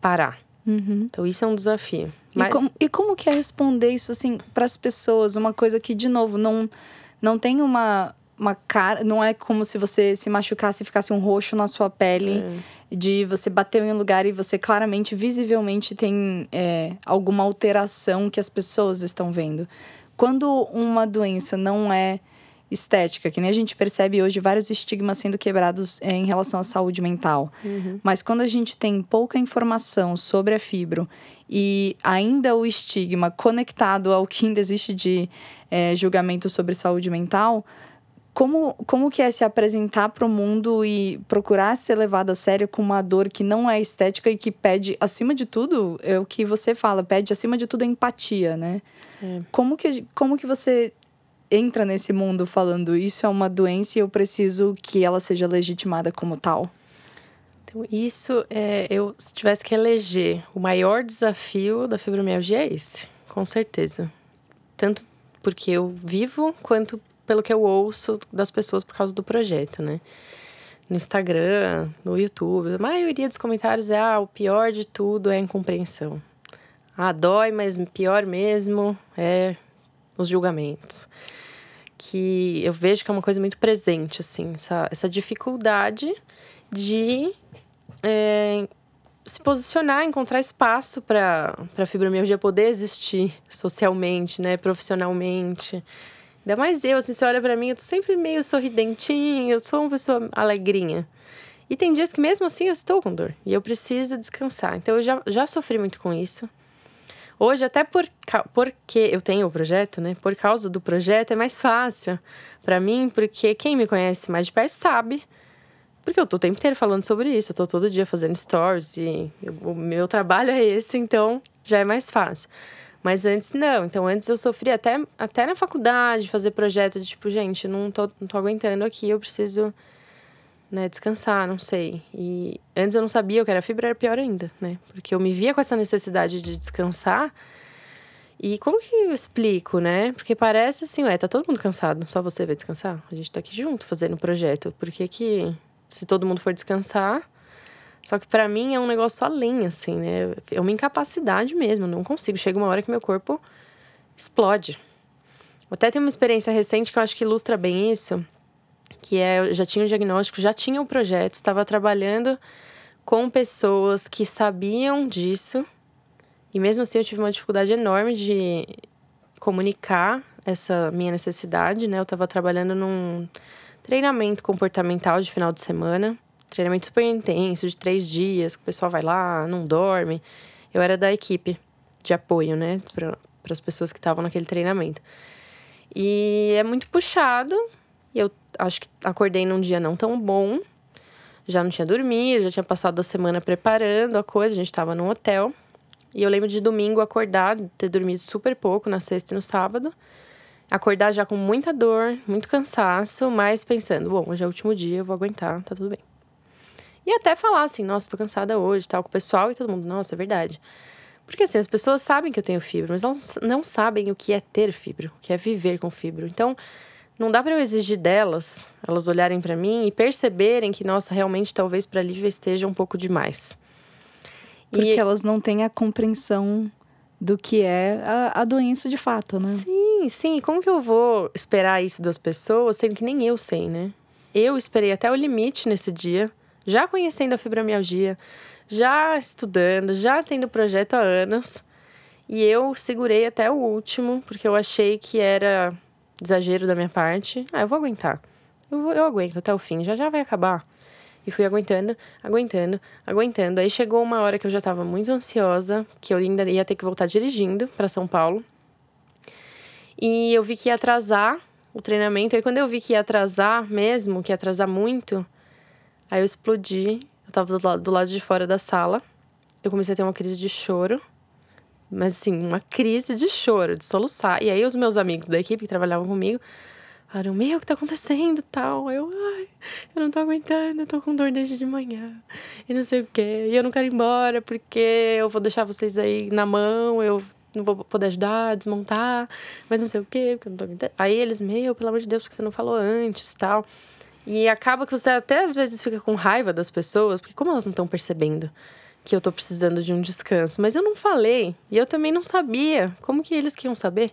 parar. Uhum. Então isso é um desafio. Mas... E, como, e como que é responder isso assim para as pessoas? Uma coisa que de novo não não tem uma uma cara, não é como se você se machucasse e ficasse um roxo na sua pele, é. de você bater em um lugar e você claramente, visivelmente tem é, alguma alteração que as pessoas estão vendo. Quando uma doença não é estética, que nem a gente percebe hoje vários estigmas sendo quebrados é, em relação à saúde mental. Uhum. Mas quando a gente tem pouca informação sobre a fibro e ainda o estigma conectado ao que ainda existe de é, julgamento sobre saúde mental, como, como que é se apresentar para o mundo e procurar ser levado a sério com uma dor que não é estética e que pede, acima de tudo, é o que você fala, pede acima de tudo a empatia, né? É. Como, que, como que você entra nesse mundo falando isso é uma doença e eu preciso que ela seja legitimada como tal? Então, isso é, eu se tivesse que eleger o maior desafio da fibromialgia é esse, com certeza. Tanto porque eu vivo, quanto pelo que eu ouço das pessoas por causa do projeto, né? No Instagram, no YouTube, a maioria dos comentários é: ah, o pior de tudo é a incompreensão. Ah, dói, mas pior mesmo é os julgamentos. Que eu vejo que é uma coisa muito presente, assim, essa, essa dificuldade de é, se posicionar, encontrar espaço para a fibromialgia poder existir socialmente, né, profissionalmente. Ainda mais eu, assim, você olha para mim, eu tô sempre meio sorridentinha, eu sou uma pessoa alegrinha. E tem dias que mesmo assim eu estou com dor e eu preciso descansar. Então eu já, já sofri muito com isso. Hoje, até por, porque eu tenho o projeto, né? Por causa do projeto, é mais fácil para mim, porque quem me conhece mais de perto sabe. Porque eu tô o tempo inteiro falando sobre isso, eu tô todo dia fazendo stories e eu, o meu trabalho é esse, então já é mais fácil. Mas antes não. Então antes eu sofria até, até na faculdade, fazer projeto de tipo, gente, não tô, não tô aguentando aqui, eu preciso né, descansar, não sei. E antes eu não sabia o que era fibra, era pior ainda, né? Porque eu me via com essa necessidade de descansar. E como que eu explico, né? Porque parece assim, ué, tá todo mundo cansado, só você vai descansar? A gente tá aqui junto fazendo o projeto. Por que que, se todo mundo for descansar, só que para mim é um negócio além, assim, né? É uma incapacidade mesmo, não consigo. Chega uma hora que meu corpo explode. Até tem uma experiência recente que eu acho que ilustra bem isso, que é, eu já tinha o diagnóstico, já tinha o projeto, estava trabalhando com pessoas que sabiam disso, e mesmo assim eu tive uma dificuldade enorme de comunicar essa minha necessidade, né? Eu estava trabalhando num treinamento comportamental de final de semana treinamento super intenso, de três dias, que o pessoal vai lá, não dorme. Eu era da equipe de apoio, né, para as pessoas que estavam naquele treinamento. E é muito puxado. E eu acho que acordei num dia não tão bom. Já não tinha dormido, já tinha passado a semana preparando a coisa, a gente estava num hotel. E eu lembro de domingo acordar, ter dormido super pouco na sexta e no sábado. Acordar já com muita dor, muito cansaço, mas pensando, bom, hoje é o último dia, eu vou aguentar, tá tudo bem. E até falar assim, nossa, tô cansada hoje, tal, com o pessoal e todo mundo, nossa, é verdade. Porque assim, as pessoas sabem que eu tenho fibra, mas elas não sabem o que é ter fibra, o que é viver com fibra. Então, não dá para eu exigir delas, elas olharem para mim e perceberem que, nossa, realmente talvez para Lívia esteja um pouco demais. Porque e... elas não têm a compreensão do que é a, a doença de fato, né? Sim, sim. Como que eu vou esperar isso das pessoas, sendo que nem eu sei, né? Eu esperei até o limite nesse dia já conhecendo a fibromialgia, já estudando, já tendo projeto há anos. E eu segurei até o último, porque eu achei que era exagero da minha parte. Ah, eu vou aguentar. Eu, vou, eu aguento até o fim, já já vai acabar. E fui aguentando, aguentando, aguentando. Aí chegou uma hora que eu já estava muito ansiosa, que eu ainda ia ter que voltar dirigindo para São Paulo. E eu vi que ia atrasar o treinamento. E quando eu vi que ia atrasar mesmo, que ia atrasar muito, Aí eu explodi, eu tava do lado, do lado de fora da sala. Eu comecei a ter uma crise de choro. Mas assim, uma crise de choro, de soluçar. E aí os meus amigos da equipe que trabalhavam comigo falaram, meu, o que tá acontecendo tal? Eu, ai, eu não tô aguentando, eu tô com dor desde de manhã. E não sei o quê. E eu não quero ir embora porque eu vou deixar vocês aí na mão, eu não vou poder ajudar, desmontar, mas não sei o quê, porque eu não tô aguentando. Aí eles, meu, pelo amor de Deus, porque você não falou antes tal. E acaba que você até às vezes fica com raiva das pessoas, porque como elas não estão percebendo que eu tô precisando de um descanso? Mas eu não falei, e eu também não sabia. Como que eles queriam saber?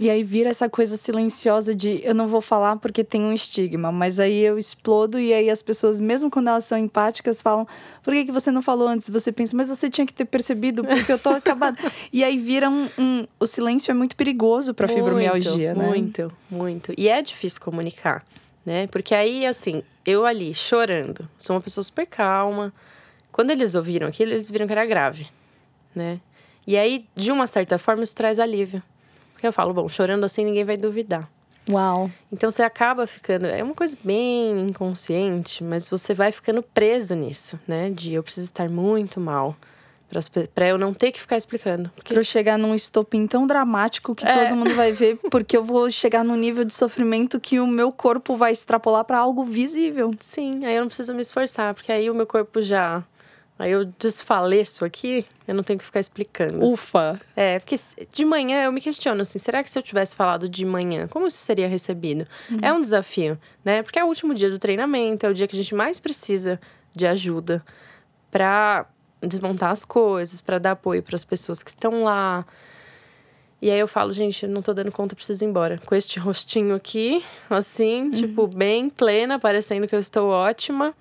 E aí vira essa coisa silenciosa de eu não vou falar porque tem um estigma, mas aí eu explodo e aí as pessoas, mesmo quando elas são empáticas, falam: por que, que você não falou antes? Você pensa, mas você tinha que ter percebido porque eu tô acabada. e aí vira um, um, O silêncio é muito perigoso para fibromialgia, né? Muito, muito. E é difícil comunicar, né? Porque aí, assim, eu ali chorando, sou uma pessoa super calma. Quando eles ouviram aquilo, eles viram que era grave, né? E aí, de uma certa forma, isso traz alívio. Porque eu falo, bom, chorando assim ninguém vai duvidar. Uau. Então você acaba ficando. É uma coisa bem inconsciente, mas você vai ficando preso nisso, né? De eu preciso estar muito mal para eu não ter que ficar explicando. Porque pra eu chegar num estopim tão dramático que é. todo mundo vai ver, porque eu vou chegar num nível de sofrimento que o meu corpo vai extrapolar para algo visível. Sim, aí eu não preciso me esforçar, porque aí o meu corpo já Aí eu desfaleço aqui, eu não tenho que ficar explicando. Ufa! É, porque de manhã eu me questiono assim, será que se eu tivesse falado de manhã, como isso seria recebido? Uhum. É um desafio, né? Porque é o último dia do treinamento, é o dia que a gente mais precisa de ajuda para desmontar as coisas, para dar apoio para as pessoas que estão lá. E aí eu falo, gente, não tô dando conta, preciso ir embora. Com este rostinho aqui, assim, uhum. tipo, bem plena, parecendo que eu estou ótima.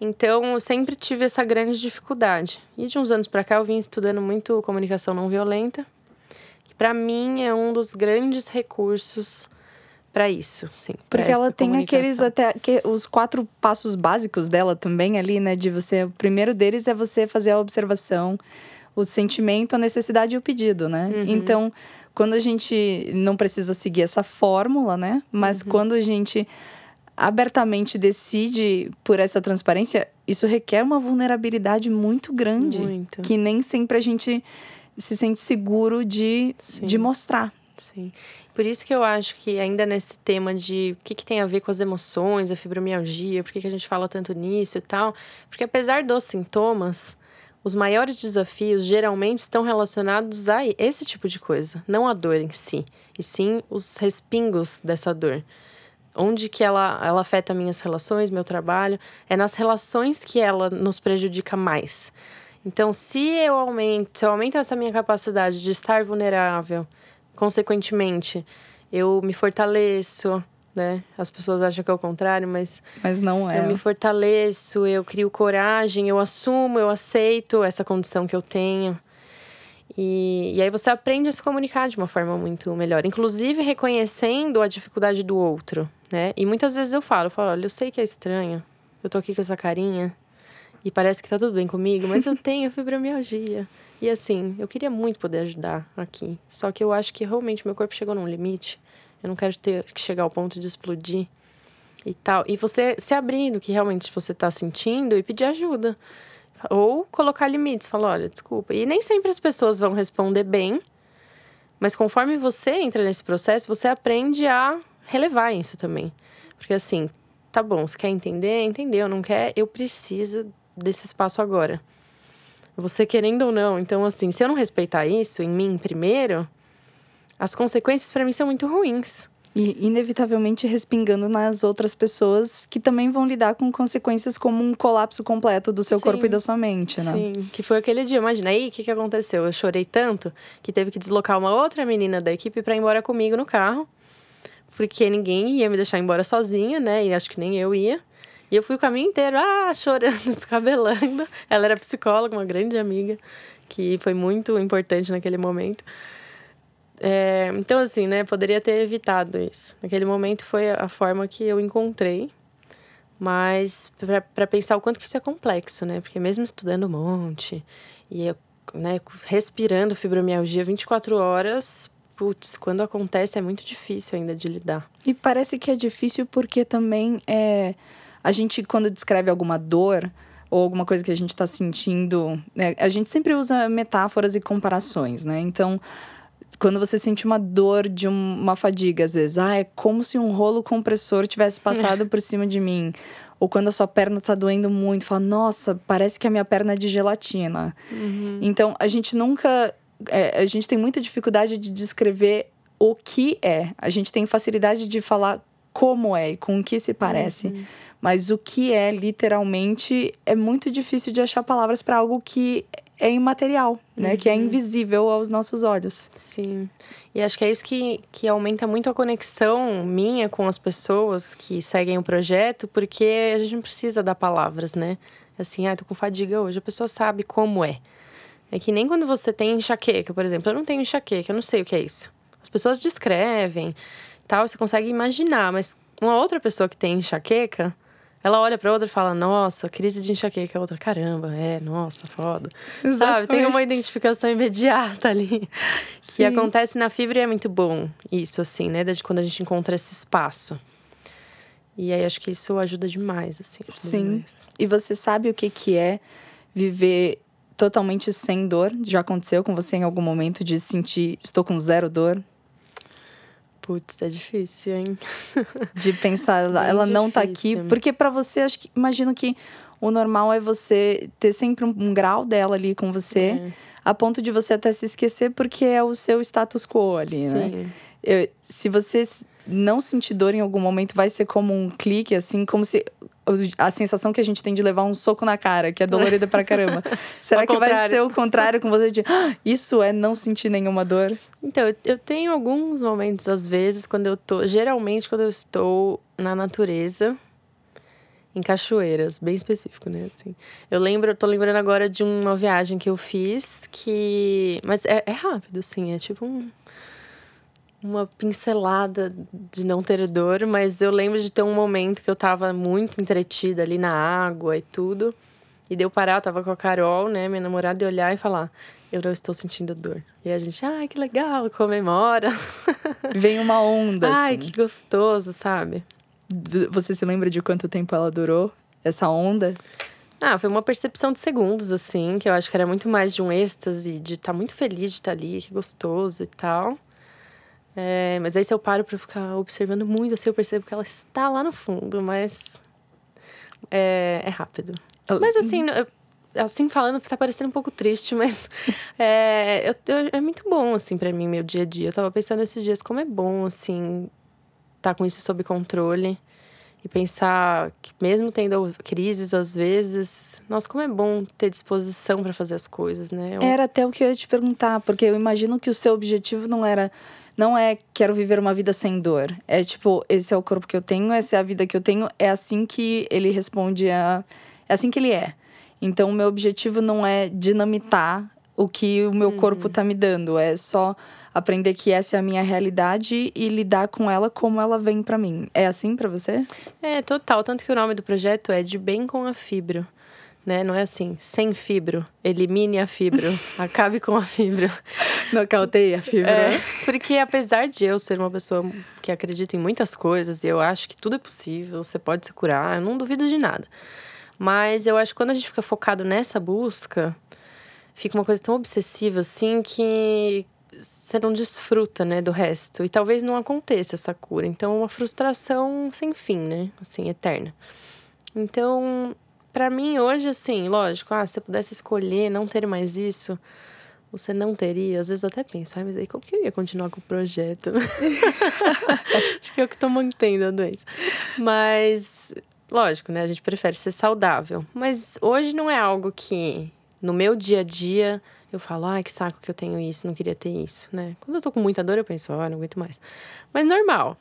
Então, eu sempre tive essa grande dificuldade. E de uns anos para cá, eu vim estudando muito comunicação não violenta. Que para mim é um dos grandes recursos para isso, sim. Porque ela tem aqueles até que, os quatro passos básicos dela também ali, né? De você, o primeiro deles é você fazer a observação, o sentimento, a necessidade e o pedido, né? Uhum. Então, quando a gente não precisa seguir essa fórmula, né? Mas uhum. quando a gente abertamente decide por essa transparência, isso requer uma vulnerabilidade muito grande. Muito. Que nem sempre a gente se sente seguro de, de mostrar. Sim. Por isso que eu acho que ainda nesse tema de o que, que tem a ver com as emoções, a fibromialgia, por que, que a gente fala tanto nisso e tal. Porque apesar dos sintomas, os maiores desafios geralmente estão relacionados a esse tipo de coisa, não a dor em si, e sim os respingos dessa dor onde que ela, ela afeta minhas relações, meu trabalho, é nas relações que ela nos prejudica mais. Então, se eu aumento, se eu aumento essa minha capacidade de estar vulnerável, consequentemente, eu me fortaleço, né? As pessoas acham que é o contrário, mas mas não é. Eu me fortaleço, eu crio coragem, eu assumo, eu aceito essa condição que eu tenho. E, e aí você aprende a se comunicar de uma forma muito melhor, inclusive reconhecendo a dificuldade do outro, né? E muitas vezes eu falo, eu falo, olha, eu sei que é estranho, eu tô aqui com essa carinha e parece que tá tudo bem comigo, mas eu tenho fibromialgia. E assim, eu queria muito poder ajudar aqui, só que eu acho que realmente meu corpo chegou num limite. Eu não quero ter que chegar ao ponto de explodir e tal. E você se abrindo que realmente você tá sentindo e pedir ajuda. Ou colocar limites, falar, olha, desculpa. E nem sempre as pessoas vão responder bem, mas conforme você entra nesse processo, você aprende a relevar isso também. Porque assim, tá bom, você quer entender? Entendeu, não quer? Eu preciso desse espaço agora. Você querendo ou não. Então, assim, se eu não respeitar isso em mim primeiro, as consequências para mim são muito ruins. E inevitavelmente respingando nas outras pessoas que também vão lidar com consequências como um colapso completo do seu sim, corpo e da sua mente, né? Sim, que foi aquele dia. Imagina aí o que, que aconteceu. Eu chorei tanto que teve que deslocar uma outra menina da equipe para ir embora comigo no carro. Porque ninguém ia me deixar embora sozinha, né? E acho que nem eu ia. E eu fui o caminho inteiro, ah, chorando, descabelando. Ela era psicóloga, uma grande amiga, que foi muito importante naquele momento. É, então, assim, né, poderia ter evitado isso. Naquele momento foi a forma que eu encontrei. Mas para pensar o quanto que isso é complexo, né? Porque mesmo estudando um monte e eu, né, respirando fibromialgia 24 horas, putz, quando acontece é muito difícil ainda de lidar. E parece que é difícil porque também é a gente quando descreve alguma dor, ou alguma coisa que a gente está sentindo. Né? A gente sempre usa metáforas e comparações, né? Então, quando você sente uma dor de uma fadiga, às vezes, ah, é como se um rolo compressor tivesse passado por cima de mim. Ou quando a sua perna tá doendo muito, fala, nossa, parece que a minha perna é de gelatina. Uhum. Então, a gente nunca. É, a gente tem muita dificuldade de descrever o que é. A gente tem facilidade de falar como é e com o que se parece. Uhum. Mas o que é, literalmente, é muito difícil de achar palavras para algo que é imaterial, né? Uhum. Que é uhum. invisível aos nossos olhos. Sim. E acho que é isso que, que aumenta muito a conexão minha com as pessoas que seguem o projeto, porque a gente não precisa dar palavras, né? Assim, ah, tô com fadiga hoje, a pessoa sabe como é. É que nem quando você tem enxaqueca, por exemplo. Eu não tenho enxaqueca, eu não sei o que é isso. As pessoas descrevem, tal, você consegue imaginar, mas uma outra pessoa que tem enxaqueca, ela olha pra outra e fala, nossa, crise de enxaqueca. A outra, caramba, é, nossa, foda. Exatamente. Sabe? Tem uma identificação imediata ali. Sim. Que acontece na fibra e é muito bom isso, assim, né? Desde quando a gente encontra esse espaço. E aí acho que isso ajuda demais, assim. Sim. Demais. E você sabe o que, que é viver totalmente sem dor? Já aconteceu com você em algum momento de sentir, estou com zero dor? Putz, é difícil, hein? De pensar, ela, ela não tá aqui. Porque para você, acho que imagino que o normal é você ter sempre um, um grau dela ali com você, é. a ponto de você até se esquecer, porque é o seu status quo ali, né? Sim. né? Eu, se você não sentir dor em algum momento, vai ser como um clique, assim, como se a sensação que a gente tem de levar um soco na cara, que é dolorida pra caramba. Será que vai ser o contrário com você de ah, isso é não sentir nenhuma dor? Então, eu tenho alguns momentos, às vezes, quando eu tô. Geralmente, quando eu estou na natureza, em cachoeiras, bem específico, né? Assim, eu lembro, eu tô lembrando agora de uma viagem que eu fiz que. Mas é, é rápido, assim, é tipo um uma pincelada de não ter dor, mas eu lembro de ter um momento que eu tava muito entretida ali na água e tudo. E deu parar, eu tava com a Carol, né, minha namorada, e olhar e falar: Eu não estou sentindo dor. E a gente, ai, que legal, comemora. Vem uma onda. Ai, assim. que gostoso, sabe? Você se lembra de quanto tempo ela durou, essa onda? Ah, foi uma percepção de segundos, assim, que eu acho que era muito mais de um êxtase, de estar tá muito feliz de estar tá ali, que gostoso e tal. É, mas aí se eu paro para ficar observando muito, assim, eu percebo que ela está lá no fundo, mas é, é rápido. Mas assim, eu, assim falando, tá parecendo um pouco triste, mas é, eu, eu, é muito bom, assim, para mim, meu dia a dia. Eu tava pensando esses dias como é bom, assim, tá com isso sob controle. E pensar que mesmo tendo crises às vezes, nossa, como é bom ter disposição para fazer as coisas, né? Eu... Era até o que eu ia te perguntar, porque eu imagino que o seu objetivo não era não é quero viver uma vida sem dor. É tipo, esse é o corpo que eu tenho, essa é a vida que eu tenho, é assim que ele responde a. É assim que ele é. Então, o meu objetivo não é dinamitar o que o meu uhum. corpo tá me dando, é só aprender que essa é a minha realidade e lidar com ela como ela vem para mim. É assim para você? É, total. Tanto que o nome do projeto é De Bem com a Fibro né? Não é assim, sem fibro, elimine a fibro, acabe com a fibra. Nocauteie a fibra. É, porque apesar de eu ser uma pessoa que acredita em muitas coisas e eu acho que tudo é possível, você pode se curar, eu não duvido de nada. Mas eu acho que quando a gente fica focado nessa busca, fica uma coisa tão obsessiva assim que você não desfruta, né, do resto. E talvez não aconteça essa cura. Então, uma frustração sem fim, né? Assim, eterna. Então, para mim, hoje, assim, lógico, ah, se você pudesse escolher não ter mais isso, você não teria. Às vezes eu até penso, ah, mas aí como que eu ia continuar com o projeto? Acho que é o que tô mantendo a doença. Mas, lógico, né? A gente prefere ser saudável. Mas hoje não é algo que, no meu dia a dia, eu falo, ai, que saco que eu tenho isso, não queria ter isso, né? Quando eu tô com muita dor, eu penso, ah, não aguento mais. Mas normal.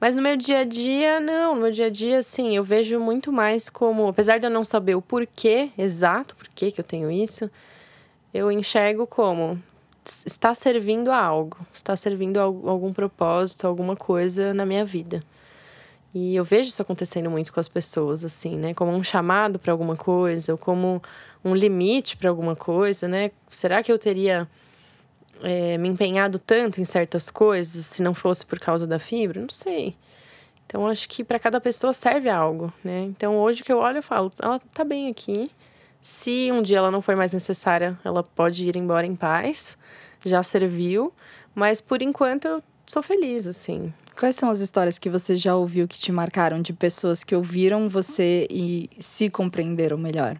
Mas no meu dia a dia, não. No meu dia a dia, assim, eu vejo muito mais como, apesar de eu não saber o porquê exato, porquê que eu tenho isso, eu enxergo como está servindo a algo, está servindo a algum propósito, alguma coisa na minha vida. E eu vejo isso acontecendo muito com as pessoas, assim, né? Como um chamado para alguma coisa, ou como um limite para alguma coisa, né? Será que eu teria é, me empenhado tanto em certas coisas se não fosse por causa da fibra? Não sei. Então acho que para cada pessoa serve algo, né? Então hoje que eu olho eu falo, ela tá bem aqui. Se um dia ela não for mais necessária, ela pode ir embora em paz. Já serviu, mas por enquanto eu sou feliz, assim. Quais são as histórias que você já ouviu que te marcaram de pessoas que ouviram você e se compreenderam melhor?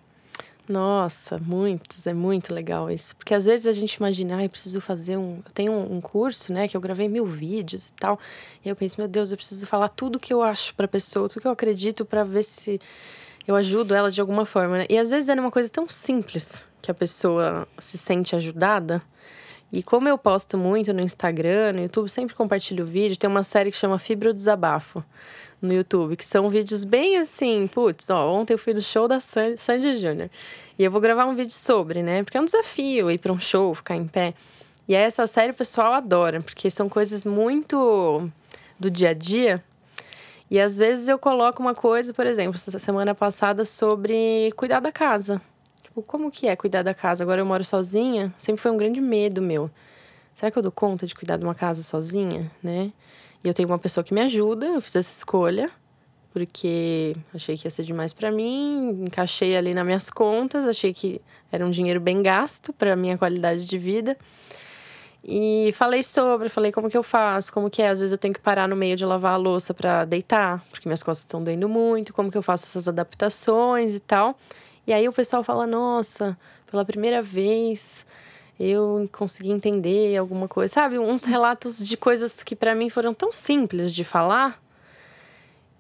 Nossa, muitas, é muito legal isso. Porque às vezes a gente imagina, ah, eu preciso fazer um. Eu tenho um, curso, né, que eu gravei mil vídeos e tal. E eu penso, meu Deus, eu preciso falar tudo que eu acho pra pessoa, tudo que eu acredito para ver se eu ajudo ela de alguma forma, né? E às vezes é uma coisa tão simples que a pessoa se sente ajudada. E como eu posto muito no Instagram, no YouTube, sempre compartilho vídeo, tem uma série que chama Fibro Desabafo no YouTube, que são vídeos bem assim, putz, ó, ontem eu fui no show da Sandy Júnior. E eu vou gravar um vídeo sobre, né? Porque é um desafio ir para um show, ficar em pé. E aí essa série o pessoal adora, porque são coisas muito do dia a dia. E às vezes eu coloco uma coisa, por exemplo, essa semana passada sobre cuidar da casa. Tipo, como que é cuidar da casa? Agora eu moro sozinha, sempre foi um grande medo meu. Será que eu dou conta de cuidar de uma casa sozinha, né? E eu tenho uma pessoa que me ajuda, eu fiz essa escolha, porque achei que ia ser demais para mim, encaixei ali nas minhas contas, achei que era um dinheiro bem gasto para minha qualidade de vida. E falei sobre, falei como que eu faço, como que é, às vezes eu tenho que parar no meio de lavar a louça para deitar, porque minhas costas estão doendo muito, como que eu faço essas adaptações e tal. E aí o pessoal fala: "Nossa, pela primeira vez eu consegui entender alguma coisa, sabe? Uns relatos de coisas que para mim foram tão simples de falar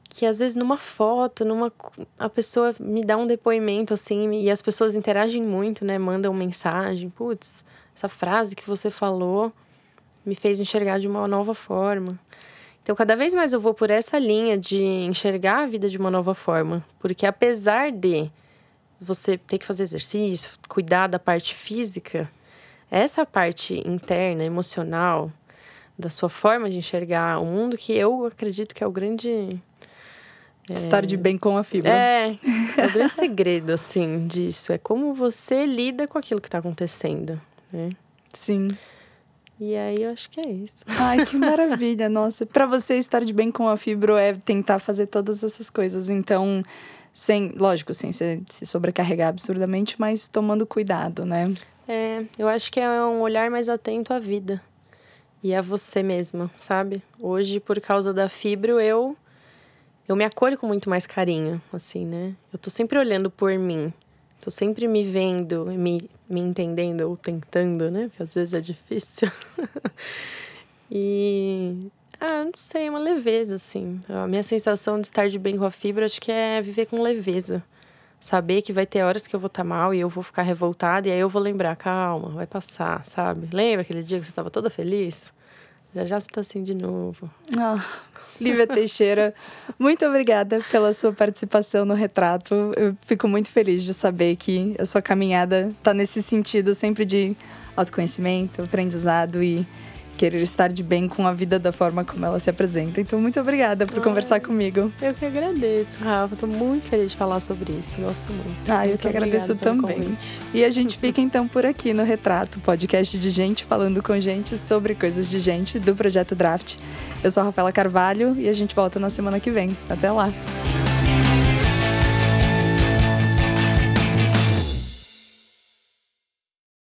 que às vezes numa foto, numa a pessoa me dá um depoimento assim e as pessoas interagem muito, né? Mandam mensagem, putz, essa frase que você falou me fez enxergar de uma nova forma. Então, cada vez mais eu vou por essa linha de enxergar a vida de uma nova forma, porque apesar de você ter que fazer exercício, cuidar da parte física, essa parte interna, emocional, da sua forma de enxergar o mundo, que eu acredito que é o grande. É, Estar de bem com a fibra. É, é o grande segredo, assim, disso. É como você lida com aquilo que está acontecendo, né? Sim. E aí eu acho que é isso. Ai, que maravilha, nossa. Para você estar de bem com a fibra é tentar fazer todas essas coisas. Então, sem, lógico, sem se, se sobrecarregar absurdamente, mas tomando cuidado, né? É, eu acho que é um olhar mais atento à vida e a você mesma, sabe? Hoje, por causa da fibra, eu eu me acolho com muito mais carinho, assim, né? Eu tô sempre olhando por mim. Tô sempre me vendo, me, me entendendo ou tentando, né? Porque às vezes é difícil. e ah, não sei, é uma leveza, assim. A minha sensação de estar de bem com a fibra, acho que é viver com leveza saber que vai ter horas que eu vou estar tá mal e eu vou ficar revoltada e aí eu vou lembrar, calma, vai passar, sabe? Lembra aquele dia que você estava toda feliz? Já já você está assim de novo. Ah, Lívia Teixeira, muito obrigada pela sua participação no retrato. Eu fico muito feliz de saber que a sua caminhada está nesse sentido sempre de autoconhecimento, aprendizado e querer estar de bem com a vida da forma como ela se apresenta. Então, muito obrigada por Ai, conversar comigo. Eu que agradeço, Rafa. Estou muito feliz de falar sobre isso. Gosto muito. Ah, eu muito que agradeço também. E a gente fica então por aqui no Retrato, podcast de gente falando com gente sobre coisas de gente do projeto Draft. Eu sou a Rafaela Carvalho e a gente volta na semana que vem. Até lá.